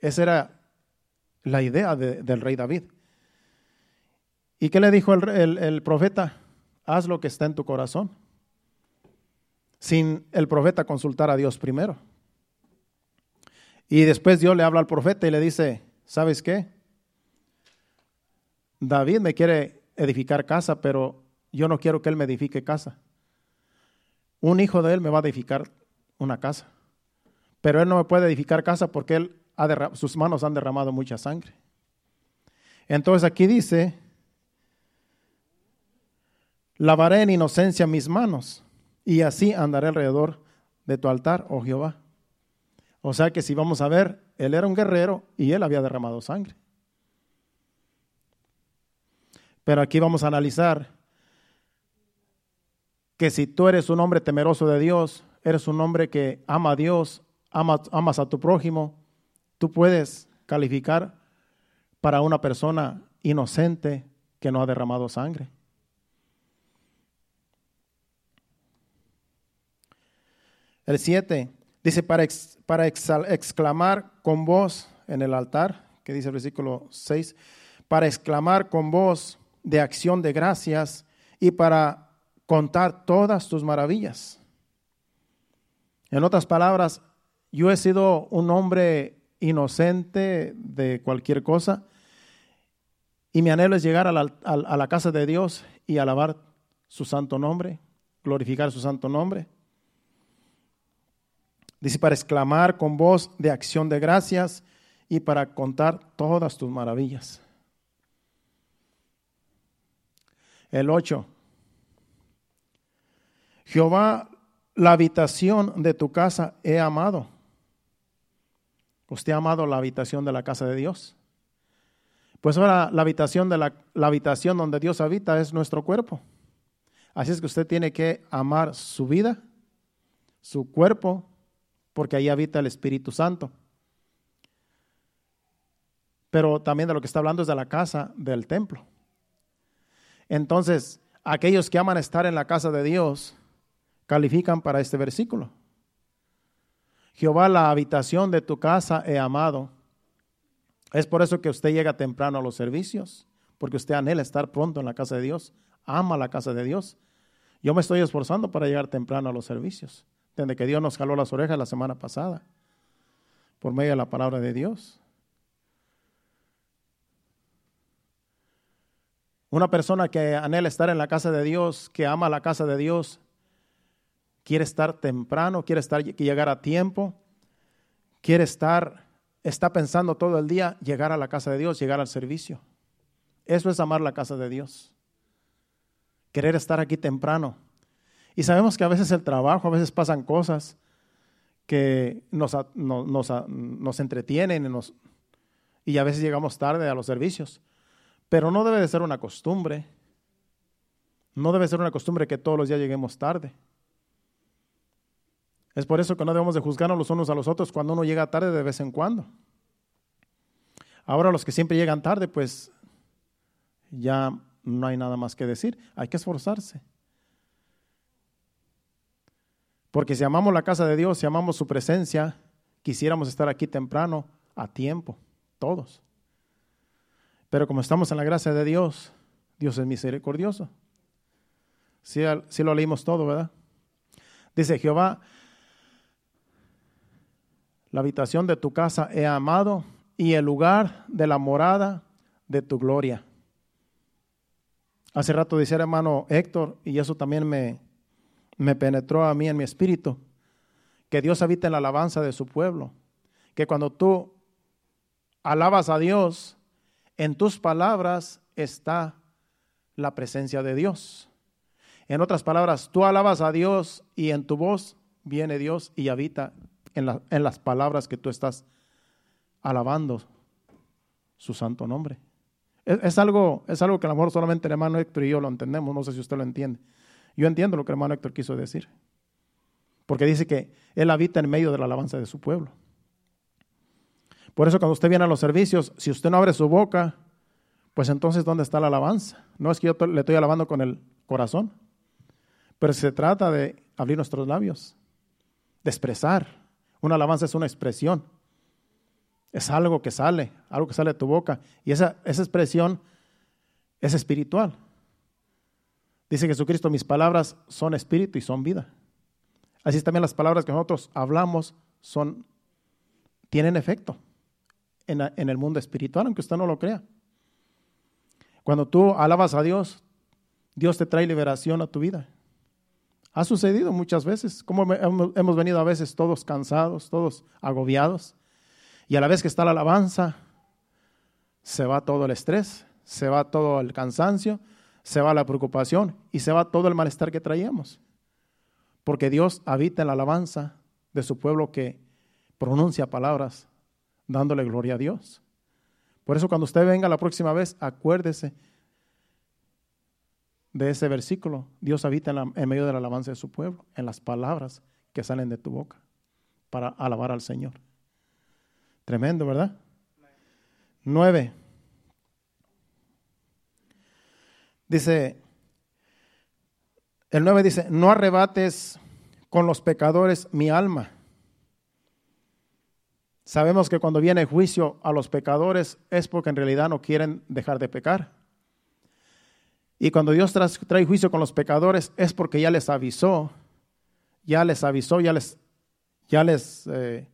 Esa era la idea del rey David. ¿Y qué le dijo el, profeta? Haz lo que está en tu corazón. Sin el profeta consultar a Dios primero. Y después Dios le habla al profeta y le dice, ¿sabes qué? David me quiere edificar casa, pero yo no quiero que él me edifique casa. Un hijo de él me va a edificar una casa. Pero él no me puede edificar casa porque él sus manos han derramado mucha sangre. Entonces aquí dice, lavaré en inocencia mis manos y así andaré alrededor de tu altar, oh Jehová. O sea que si vamos a ver, él era un guerrero y él había derramado sangre. Pero aquí vamos a analizar que si tú eres un hombre temeroso de Dios, eres un hombre que ama a Dios, amas a tu prójimo, tú puedes calificar para una persona inocente que no ha derramado sangre. El 7 dice para, para exclamar con voz en el altar, que dice el versículo 6, para exclamar con voz de acción de gracias y para contar todas tus maravillas. En otras palabras, yo he sido un hombre inocente de cualquier cosa y mi anhelo es llegar a la casa de Dios y alabar su santo nombre, glorificar su santo nombre. Dice, para exclamar con voz de acción de gracias y para contar todas tus maravillas. El 8. Jehová, la habitación de tu casa he amado. ¿Usted ha amado la habitación de la casa de Dios? Pues ahora la habitación, de la, la habitación donde Dios habita es nuestro cuerpo. Así es que usted tiene que amar su vida, su cuerpo, porque ahí habita el Espíritu Santo. Pero también de lo que está hablando es de la casa del templo. Entonces, aquellos que aman estar en la casa de Dios califican para este versículo. Jehová, la habitación de tu casa he amado. Es por eso que usted llega temprano a los servicios, porque usted anhela estar pronto en la casa de Dios, ama la casa de Dios. Yo me estoy esforzando para llegar temprano a los servicios, desde que Dios nos jaló las orejas la semana pasada, por medio de la palabra de Dios. Una persona que anhela estar en la casa de Dios, que ama la casa de Dios, quiere estar temprano, quiere estar llegar a tiempo, quiere estar está pensando todo el día llegar a la casa de Dios, llegar al servicio. Eso es amar la casa de Dios. Querer estar aquí temprano. Y sabemos que a veces el trabajo, a veces pasan cosas que nos, nos, entretienen y, nos, y a veces llegamos tarde a los servicios. Pero no debe de ser una costumbre. No debe ser una costumbre que todos los días lleguemos tarde. Es por eso que no debemos de juzgarnos los unos a los otros cuando uno llega tarde de vez en cuando. Ahora los que siempre llegan tarde, pues ya no hay nada más que decir. Hay que esforzarse. Porque si amamos la casa de Dios, si amamos su presencia, quisiéramos estar aquí temprano, a tiempo, todos. Pero como estamos en la gracia de Dios, Dios es misericordioso. Si, lo leímos todo, ¿verdad? Dice Jehová, la habitación de tu casa he amado y el lugar de la morada de tu gloria. Hace rato decía hermano Héctor, y eso también me, me penetró a mí en mi espíritu, que Dios habita en la alabanza de su pueblo, que cuando tú alabas a Dios, en tus palabras está la presencia de Dios. En otras palabras, tú alabas a Dios y en tu voz viene Dios y habita en, en las palabras que tú estás alabando su santo nombre. Es, algo, es algo que a lo mejor solamente el hermano Héctor y yo lo entendemos, no sé si usted lo entiende. Yo entiendo lo que hermano Héctor quiso decir, porque dice que Él habita en medio de la alabanza de su pueblo. Por eso cuando usted viene a los servicios, si usted no abre su boca, pues entonces ¿dónde está la alabanza? No es que yo le estoy alabando con el corazón, pero se trata de abrir nuestros labios, de expresar. Una alabanza es una expresión. Es algo que sale, algo que sale de tu boca. Y esa, esa expresión es espiritual. Dice Jesucristo, mis palabras son espíritu y son vida. Así también las palabras que nosotros hablamos son, tienen efecto en, en, el mundo espiritual, aunque usted no lo crea. Cuando tú alabas a Dios, Dios te trae liberación a tu vida. Ha sucedido muchas veces, como hemos venido a veces todos cansados, todos agobiados. Y a la vez que está la alabanza, se va todo el estrés, se va todo el cansancio, se va la preocupación y se va todo el malestar que traíamos. Porque Dios habita en la alabanza de su pueblo que pronuncia palabras dándole gloria a Dios. Por eso cuando usted venga la próxima vez, acuérdese de ese versículo. Dios habita en, en medio de la alabanza de su pueblo, en las palabras que salen de tu boca para alabar al Señor. Tremendo, ¿verdad? Nueve. Dice, el nueve dice, no arrebates con los pecadores mi alma. Sabemos que cuando viene juicio a los pecadores es porque en realidad no quieren dejar de pecar. Y cuando Dios trae juicio con los pecadores es porque ya les avisó, ya les avisó, ya les, ya les eh,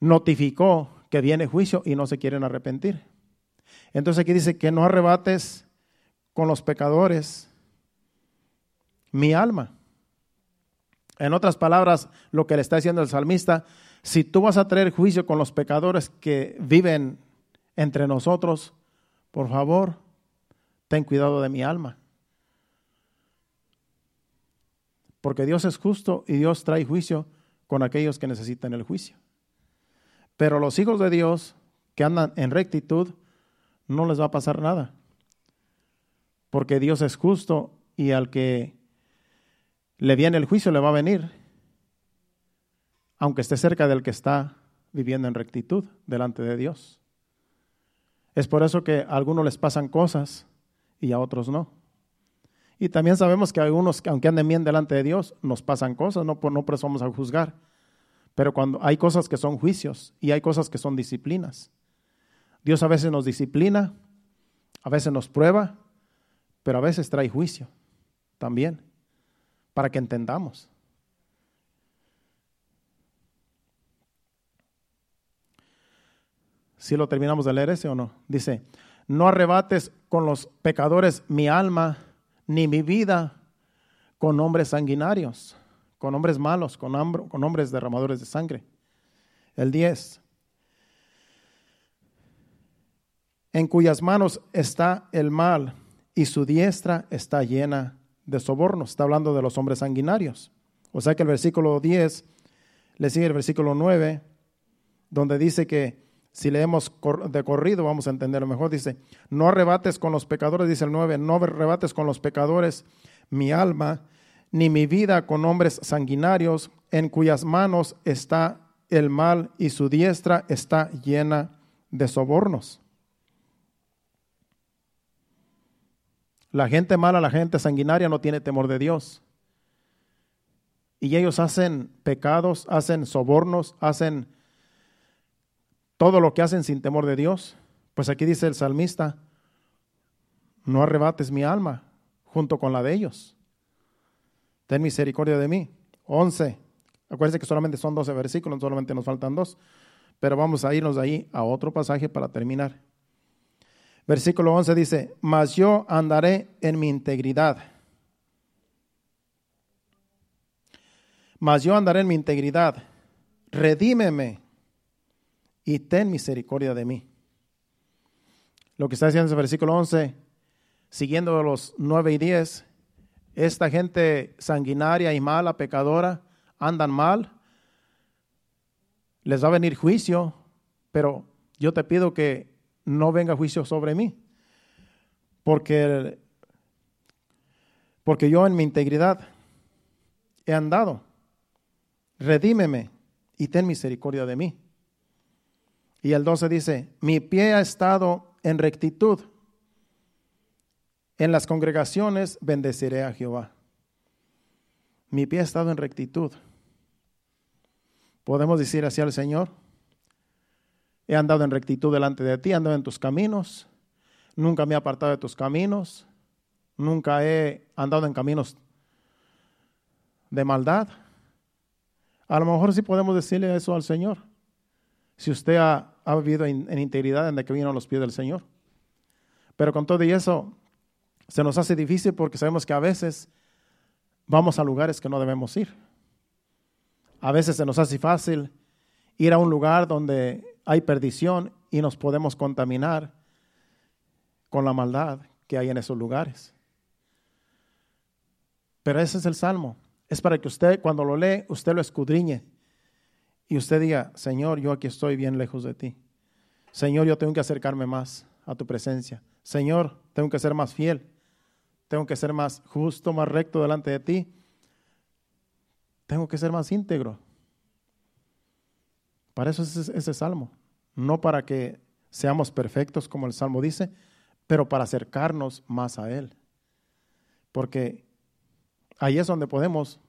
notificó que viene juicio y no se quieren arrepentir. Entonces aquí dice que no arrebates con los pecadores mi alma. En otras palabras, lo que le está diciendo el salmista, si tú vas a traer juicio con los pecadores que viven entre nosotros, por favor, ten cuidado de mi alma. Porque Dios es justo y Dios trae juicio con aquellos que necesitan el juicio. Pero los hijos de Dios que andan en rectitud no les va a pasar nada. Porque Dios es justo y al que le viene el juicio le va a venir, aunque esté cerca del que está viviendo en rectitud delante de Dios. Es por eso que a algunos les pasan cosas y a otros no. Y también sabemos que algunos, aunque anden bien delante de Dios, nos pasan cosas, no por, no por a juzgar. Pero cuando hay cosas que son juicios y hay cosas que son disciplinas. Dios a veces nos disciplina, a veces nos prueba, pero a veces trae juicio también, para que entendamos. Si lo terminamos de leer ese o no. Dice, no arrebates con los pecadores mi alma, ni mi vida con hombres sanguinarios, con hombres malos, con, con hombres derramadores de sangre. El 10. En cuyas manos está el mal y su diestra está llena de sobornos. Está hablando de los hombres sanguinarios. O sea que el versículo 10 le sigue el versículo 9, donde dice que si leemos de corrido, vamos a entenderlo mejor. Dice, no arrebates con los pecadores, dice el 9, no arrebates con los pecadores mi alma, ni mi vida con hombres sanguinarios, en cuyas manos está el mal y su diestra está llena de sobornos. La gente mala, la gente sanguinaria no tiene temor de Dios. Y ellos hacen pecados, hacen sobornos, hacen todo lo que hacen sin temor de Dios. Pues aquí dice el salmista, no arrebates mi alma junto con la de ellos. Ten misericordia de mí. 11. Acuérdense que solamente son 12 versículos, solamente nos faltan dos. Pero vamos a irnos de ahí a otro pasaje para terminar. Versículo 11 dice, mas yo andaré en mi integridad. Mas yo andaré en mi integridad. Redímeme y ten misericordia de mí. Lo que está diciendo ese versículo 11, siguiendo los 9 y 10, esta gente sanguinaria y mala, pecadora, andan mal, les va a venir juicio, pero yo te pido que no venga juicio sobre mí, porque, porque yo en mi integridad he andado. Redímeme y ten misericordia de mí. Y el 12 dice, mi pie ha estado en rectitud. En las congregaciones bendeciré a Jehová. Mi pie ha estado en rectitud. Podemos decir así al Señor, he andado en rectitud delante de ti, he andado en tus caminos, nunca me he apartado de tus caminos, nunca he andado en caminos de maldad. A lo mejor sí podemos decirle eso al Señor. Si usted ha vivido en, integridad desde que vino a los pies del Señor. Pero con todo y eso, se nos hace difícil porque sabemos que a veces vamos a lugares que no debemos ir. A veces se nos hace fácil ir a un lugar donde hay perdición y nos podemos contaminar con la maldad que hay en esos lugares. Pero ese es el salmo. Es para que usted cuando lo lee, usted lo escudriñe y usted diga, Señor, yo aquí estoy bien lejos de ti. Señor, yo tengo que acercarme más a tu presencia. Señor, tengo que ser más fiel. Tengo que ser más justo, más recto delante de ti. Tengo que ser más íntegro. Para eso es ese salmo. No para que seamos perfectos, como el salmo dice, pero para acercarnos más a Él. Porque ahí es donde podemos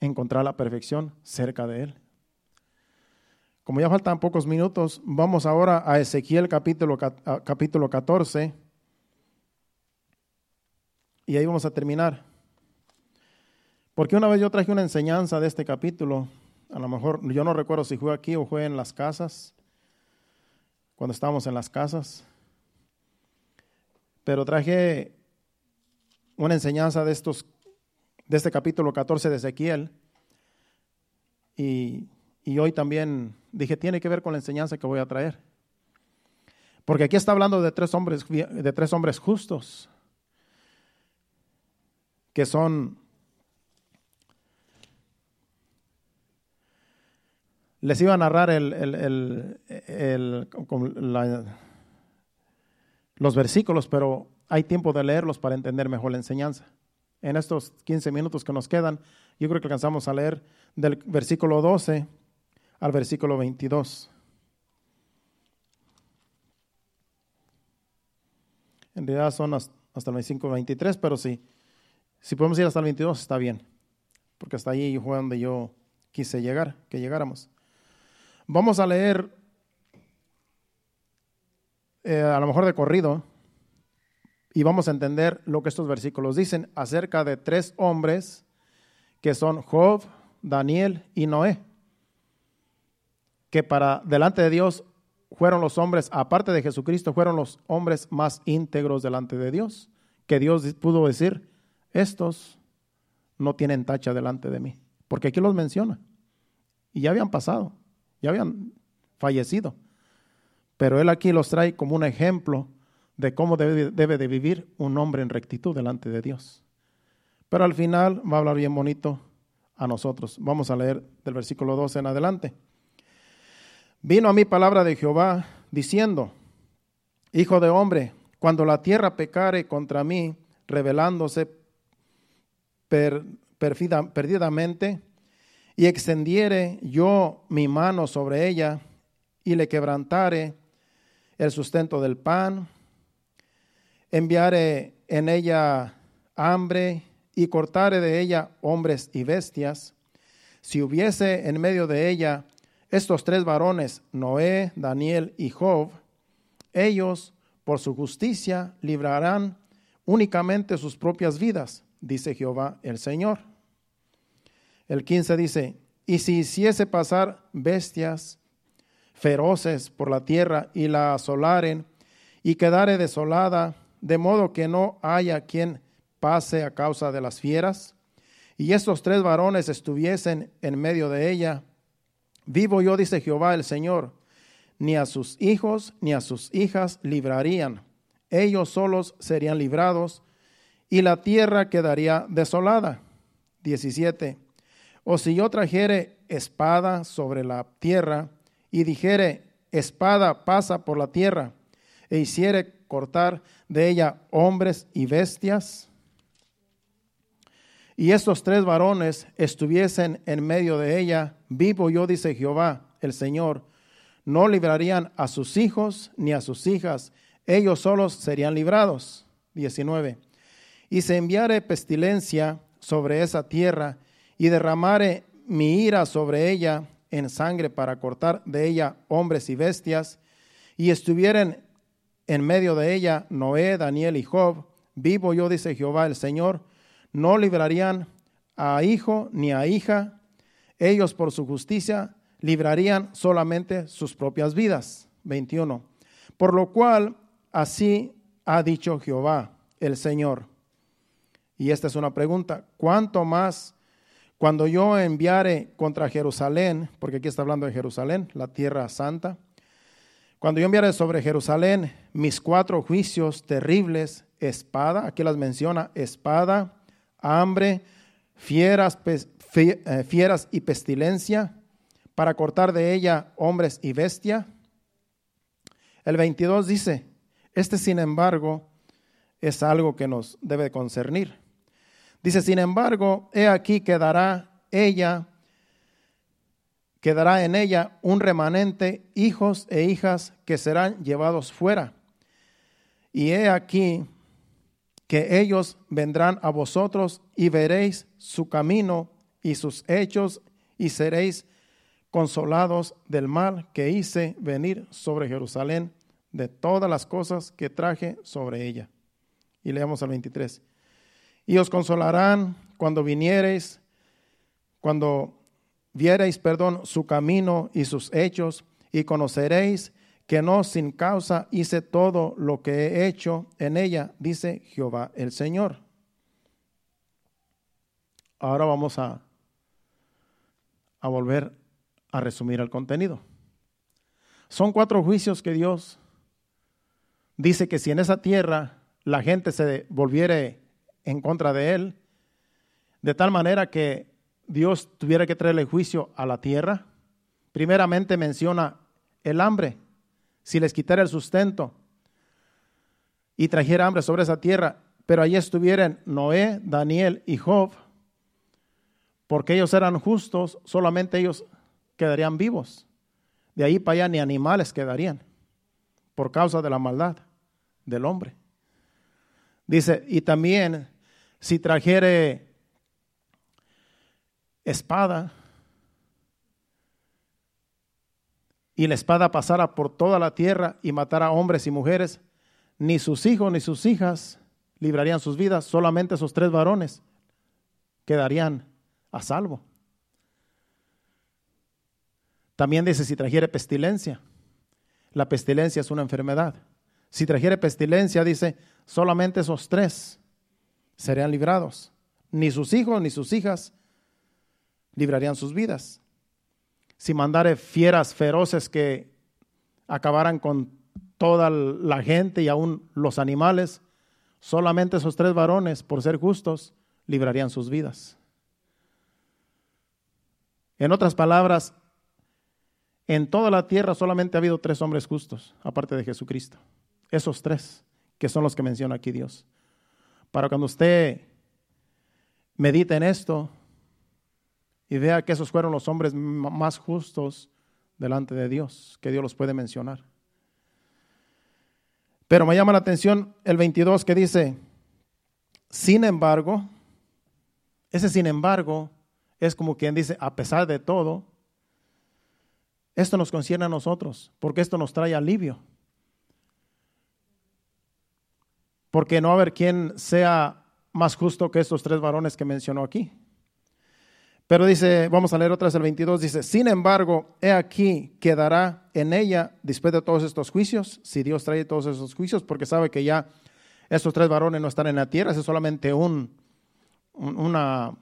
encontrar la perfección cerca de Él. Como ya faltan pocos minutos, vamos ahora a Ezequiel capítulo, capítulo 14. Y ahí vamos a terminar. Porque una vez yo traje una enseñanza de este capítulo, a lo mejor yo no recuerdo si fue aquí o fue en las casas, cuando estábamos en las casas, pero traje una enseñanza de estos, de este capítulo 14 de Ezequiel, y y hoy también dije, tiene que ver con la enseñanza que voy a traer. Porque aquí está hablando de tres hombres, de tres hombres justos, que son, les iba a narrar el, los versículos, pero hay tiempo de leerlos para entender mejor la enseñanza. En estos 15 minutos que nos quedan, yo creo que alcanzamos a leer del versículo 12 al versículo 22. En realidad son hasta el 25 23, pero sí, si podemos ir hasta el 22 está bien, porque hasta ahí fue donde yo quise llegar, que llegáramos. Vamos a leer, eh, a lo mejor de corrido, y vamos a entender lo que estos versículos dicen acerca de tres hombres que son Job, Daniel y Noé, que para delante de Dios fueron los hombres, aparte de Jesucristo, fueron los hombres más íntegros delante de Dios, que Dios pudo decir, estos no tienen tacha delante de mí, porque aquí los menciona, y ya habían pasado, ya habían fallecido, pero Él aquí los trae como un ejemplo de cómo debe, debe de vivir un hombre en rectitud delante de Dios. Pero al final va a hablar bien bonito a nosotros. Vamos a leer del versículo 12 en adelante. Vino a mí palabra de Jehová diciendo, Hijo de hombre, cuando la tierra pecare contra mí, revelándose perdidamente, y extendiere yo mi mano sobre ella, y le quebrantare el sustento del pan, enviare en ella hambre y cortare de ella hombres y bestias, si hubiese en medio de ella estos tres varones, Noé, Daniel y Job, ellos por su justicia librarán únicamente sus propias vidas, dice Jehová el Señor. El 15 dice, y si hiciese pasar bestias feroces por la tierra y la asolaren y quedare desolada, de modo que no haya quien pase a causa de las fieras, y estos tres varones estuviesen en medio de ella, Vivo yo, dice Jehová el Señor, ni a sus hijos ni a sus hijas librarían. Ellos solos serían librados y la tierra quedaría desolada. 17. O si yo trajere espada sobre la tierra y dijere, espada pasa por la tierra, e hiciere cortar de ella hombres y bestias, y estos tres varones estuviesen en medio de ella, vivo yo, dice Jehová, el Señor, no librarían a sus hijos ni a sus hijas, ellos solos serían librados. 19. Y se enviare pestilencia sobre esa tierra y derramare mi ira sobre ella en sangre para cortar de ella hombres y bestias, y estuvieren en medio de ella Noé, Daniel y Job, vivo yo, dice Jehová el Señor, no librarían a hijo ni a hija, ellos por su justicia librarían solamente sus propias vidas. 21. Por lo cual así ha dicho Jehová, el Señor. Y esta es una pregunta, ¿cuánto más cuando yo enviare contra Jerusalén, porque aquí está hablando de Jerusalén, la tierra santa, cuando yo enviare sobre Jerusalén mis cuatro juicios terribles, espada, aquí las menciona, espada, hambre, fieras, eh, y pestilencia, para cortar de ella hombres y bestia. El 22 dice, este sin embargo es algo que nos debe concernir. Dice, sin embargo, he aquí quedará ella, quedará en ella un remanente, hijos e hijas que serán llevados fuera. Y he aquí que ellos vendrán a vosotros y veréis su camino y sus hechos y seréis consolados del mal que hice venir sobre Jerusalén, de todas las cosas que traje sobre ella. Y leamos al 23. Y os consolarán cuando viniereis, cuando viereis, perdón, su camino y sus hechos, y conoceréis que no sin causa hice todo lo que he hecho en ella, dice Jehová el Señor. Ahora vamos a, a volver a resumir el contenido. Son cuatro juicios que Dios dice que si en esa tierra la gente se volviere en contra de él, de tal manera que Dios tuviera que traerle juicio a la tierra, primeramente menciona el hambre si les quitara el sustento. y trajera hambre sobre esa tierra, pero allí estuvieran Noé, Daniel y Job, porque ellos eran justos, solamente ellos quedarían vivos. De ahí para allá ni animales quedarían, por causa de la maldad del hombre. Dice, y también si trajere espada, y la espada pasara por toda la tierra y matara hombres y mujeres, ni sus hijos ni sus hijas librarían sus vidas, solamente esos tres varones quedarían a salvo. También dice, si trajere pestilencia, la pestilencia es una enfermedad. Si trajere pestilencia, dice, solamente esos tres serían librados. Ni sus hijos ni sus hijas librarían sus vidas. Si mandare fieras feroces que acabaran con toda la gente y aún los animales, solamente esos tres varones, por ser justos, librarían sus vidas. En otras palabras, en toda la tierra solamente ha habido tres hombres justos, aparte de Jesucristo. Esos tres, que son los que menciona aquí Dios. Para cuando usted medite en esto y vea que esos fueron los hombres más justos delante de Dios, que Dios los puede mencionar. Pero me llama la atención el 22 que dice, sin embargo, ese sin embargo es como quien dice, a pesar de todo, esto nos concierne a nosotros, porque esto nos trae alivio. Porque no va a haber quien sea más justo que estos tres varones que mencionó aquí. Pero dice, vamos a leer otra vez el 22, dice, sin embargo, he aquí, quedará en ella, después de todos estos juicios, si Dios trae todos esos juicios, porque sabe que ya estos tres varones no están en la tierra, es solamente un, una,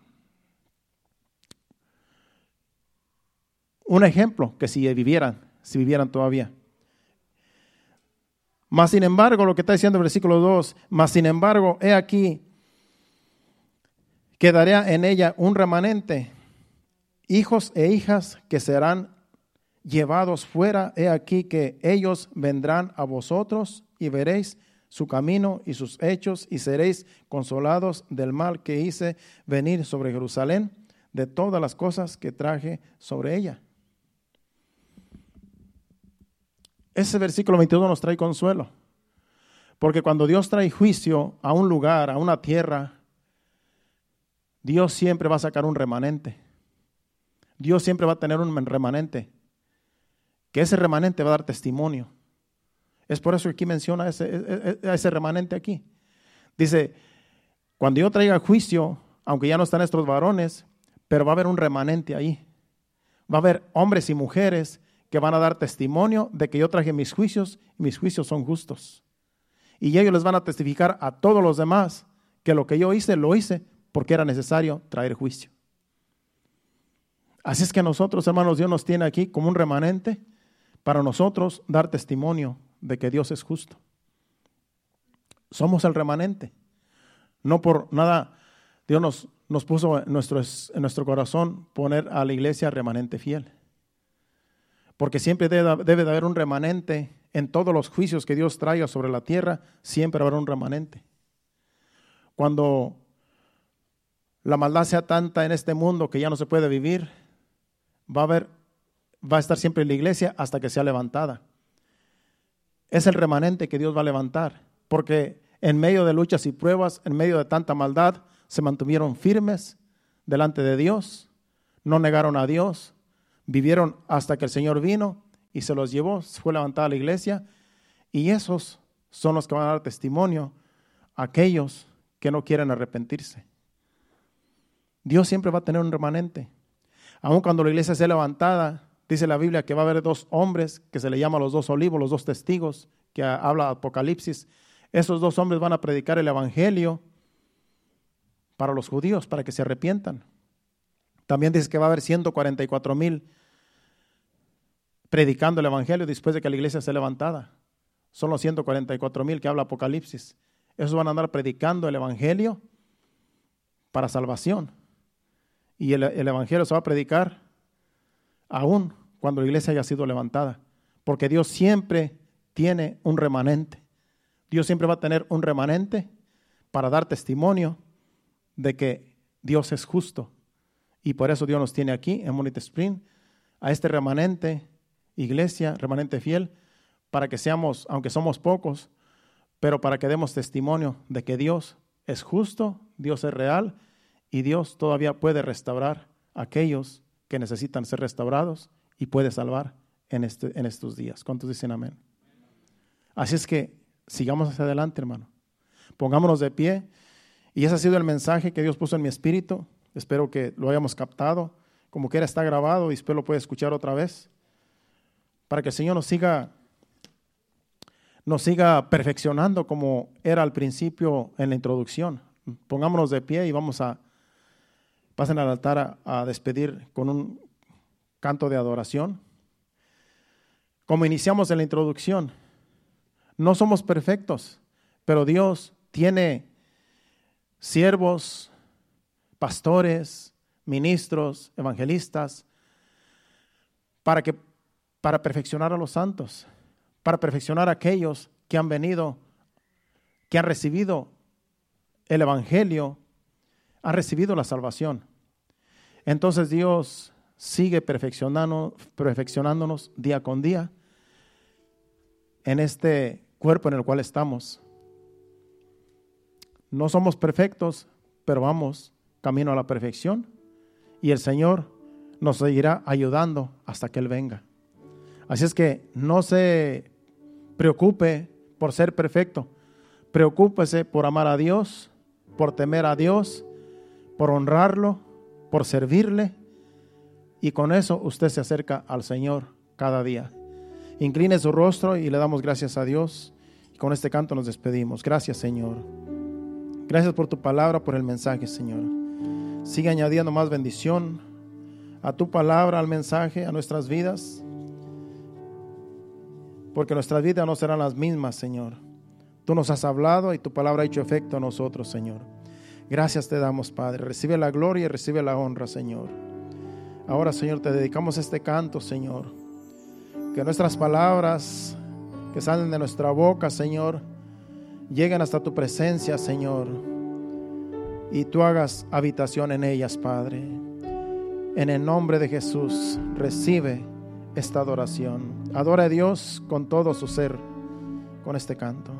un ejemplo que si vivieran, si vivieran todavía. Más sin embargo, lo que está diciendo el versículo 2, más sin embargo, he aquí, quedará en ella un remanente, hijos e hijas que serán llevados fuera. He aquí que ellos vendrán a vosotros y veréis su camino y sus hechos y seréis consolados del mal que hice venir sobre Jerusalén, de todas las cosas que traje sobre ella. Ese versículo 22 nos trae consuelo, porque cuando Dios trae juicio a un lugar, a una tierra, Dios siempre va a sacar un remanente. Dios siempre va a tener un remanente. Que ese remanente va a dar testimonio. Es por eso que aquí menciona ese, e, e, e, ese remanente aquí. Dice, cuando yo traiga juicio, aunque ya no están estos varones, pero va a haber un remanente ahí. Va a haber hombres y mujeres que van a dar testimonio de que yo traje mis juicios y mis juicios son justos. Y ellos les van a testificar a todos los demás que lo que yo hice, lo hice porque era necesario traer juicio. Así es que nosotros, hermanos, Dios nos tiene aquí como un remanente para nosotros dar testimonio de que Dios es justo. Somos el remanente. No por nada Dios nos, puso en nuestro corazón poner a la iglesia remanente fiel. Porque siempre debe, de haber un remanente en todos los juicios que Dios traiga sobre la tierra, siempre habrá un remanente. Cuando la maldad sea tanta en este mundo que ya no se puede vivir, va a haber, va a estar siempre en la iglesia hasta que sea levantada. Es el remanente que Dios va a levantar, porque en medio de luchas y pruebas, en medio de tanta maldad, se mantuvieron firmes delante de Dios, no negaron a Dios, vivieron hasta que el Señor vino y se los llevó, fue levantada la iglesia, y esos son los que van a dar testimonio a aquellos que no quieren arrepentirse. Dios siempre va a tener un remanente. Aun cuando la iglesia sea levantada, dice la Biblia que va a haber dos hombres que se le llama los dos olivos, los dos testigos, que habla Apocalipsis. Esos dos hombres van a predicar el evangelio para los judíos, para que se arrepientan. También dice que va a haber 144 mil predicando el evangelio después de que la iglesia sea levantada. Son los 144 mil que habla Apocalipsis. Esos van a andar predicando el evangelio para salvación. Y el, Evangelio se va a predicar aún cuando la iglesia haya sido levantada. Porque Dios siempre tiene un remanente. Dios siempre va a tener un remanente para dar testimonio de que Dios es justo. Y por eso Dios nos tiene aquí en Monite Spring, a este remanente, iglesia, remanente fiel, para que seamos, aunque somos pocos, pero para que demos testimonio de que Dios es justo, Dios es real y Dios todavía puede restaurar a aquellos que necesitan ser restaurados y puede salvar en, este, en estos días. ¿Cuántos dicen amén? Así es que sigamos hacia adelante, hermano. Pongámonos de pie. Y ese ha sido el mensaje que Dios puso en mi espíritu. Espero que lo hayamos captado. Como quiera está grabado y espero lo pueda escuchar otra vez. Para que el Señor nos siga, nos siga perfeccionando como era al principio en la introducción. Pongámonos de pie y vamos a, pasen al altar a, a despedir con un canto de adoración. Como iniciamos en la introducción, no somos perfectos, pero Dios tiene siervos, pastores, ministros, evangelistas, para, que, para perfeccionar a los santos, para perfeccionar a aquellos que han venido, que han recibido el Evangelio, han recibido la salvación. Entonces Dios sigue perfeccionando, perfeccionándonos día con día en este cuerpo en el cual estamos. No somos perfectos, pero vamos camino a la perfección y el Señor nos seguirá ayudando hasta que Él venga. Así es que no se preocupe por ser perfecto, preocúpese por amar a Dios, por temer a Dios, por honrarlo, por servirle y con eso usted se acerca al Señor cada día. Incline su rostro y le damos gracias a Dios. Y con este canto nos despedimos. Gracias, Señor. Gracias por tu palabra, por el mensaje, Señor. Sigue añadiendo más bendición a tu palabra, al mensaje, a nuestras vidas. Porque nuestras vidas no serán las mismas, Señor. Tú nos has hablado y tu palabra ha hecho efecto a nosotros, Señor. Gracias te damos, Padre. Recibe la gloria y recibe la honra, Señor. Ahora, Señor, te dedicamos este canto, Señor que nuestras palabras que salen de nuestra boca, Señor, lleguen hasta tu presencia, Señor, y tú hagas habitación en ellas, Padre. En el nombre de Jesús, recibe esta adoración. Adora a Dios con todo su ser con este canto.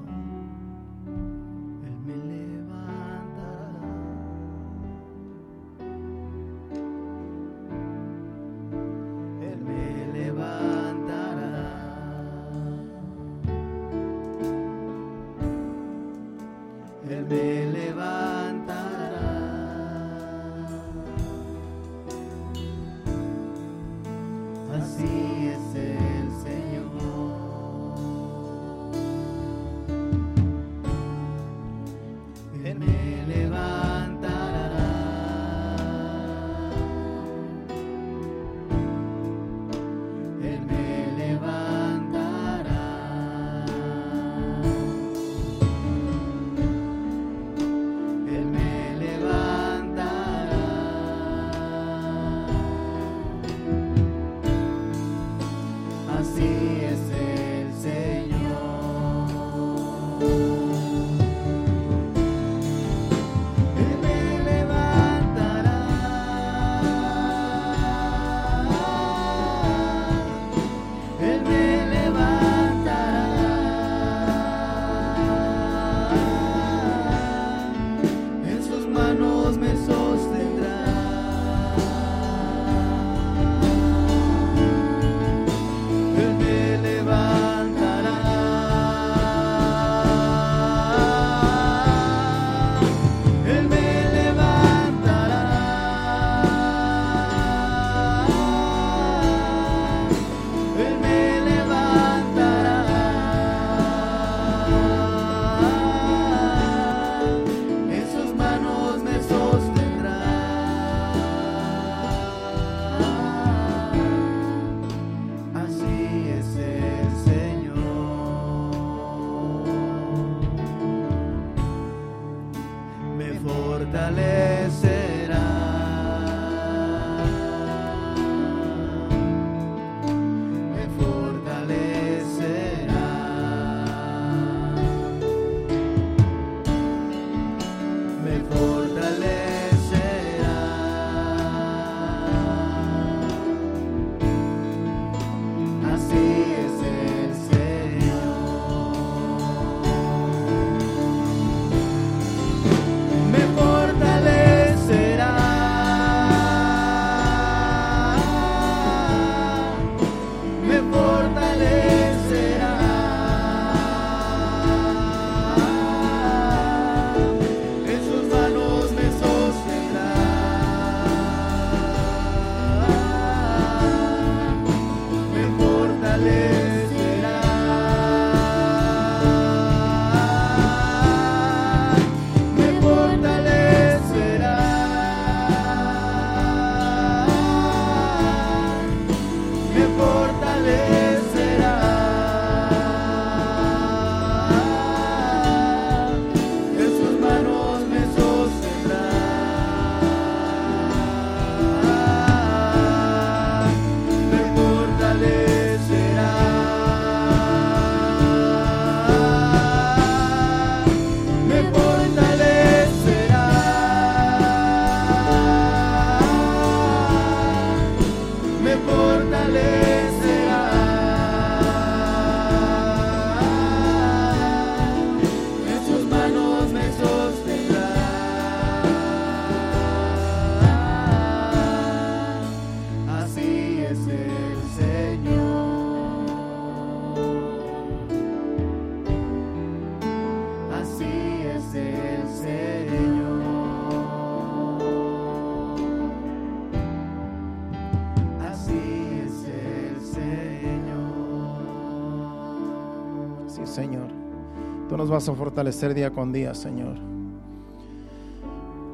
A fortalecer día con día, Señor.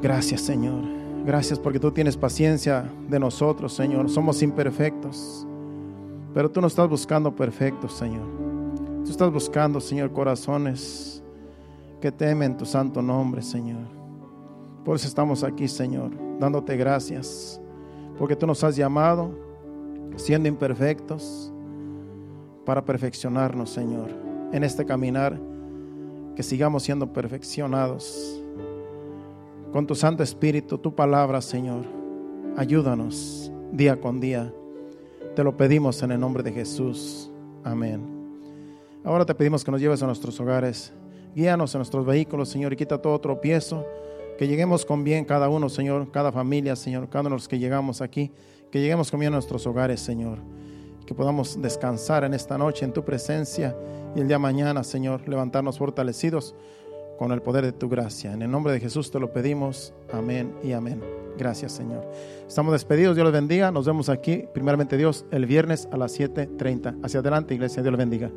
Gracias, Señor. Gracias porque tú tienes paciencia de nosotros, Señor. Somos imperfectos, pero tú nos estás buscando perfectos, Señor. Tú estás buscando, Señor, corazones que temen tu santo nombre, Señor. Por eso estamos aquí, Señor, dándote gracias, porque tú nos has llamado, siendo imperfectos, para perfeccionarnos, Señor, en este caminar, que sigamos siendo perfeccionados. Con tu Santo Espíritu, tu palabra, Señor, ayúdanos día con día. Te lo pedimos en el nombre de Jesús. Amén. Ahora te pedimos que nos lleves a nuestros hogares. Guíanos en nuestros vehículos, Señor, y quita todo tropiezo. Que lleguemos con bien cada uno, Señor, cada familia, Señor, cada uno de los que llegamos aquí. Que lleguemos con bien a nuestros hogares, Señor que podamos descansar en esta noche en tu presencia y el día mañana, Señor, levantarnos fortalecidos con el poder de tu gracia. En el nombre de Jesús te lo pedimos. Amén y amén. Gracias, Señor. Estamos despedidos. Dios los bendiga. Nos vemos aquí, primeramente Dios, el viernes a las 7:30. Hacia adelante, iglesia. Dios los bendiga.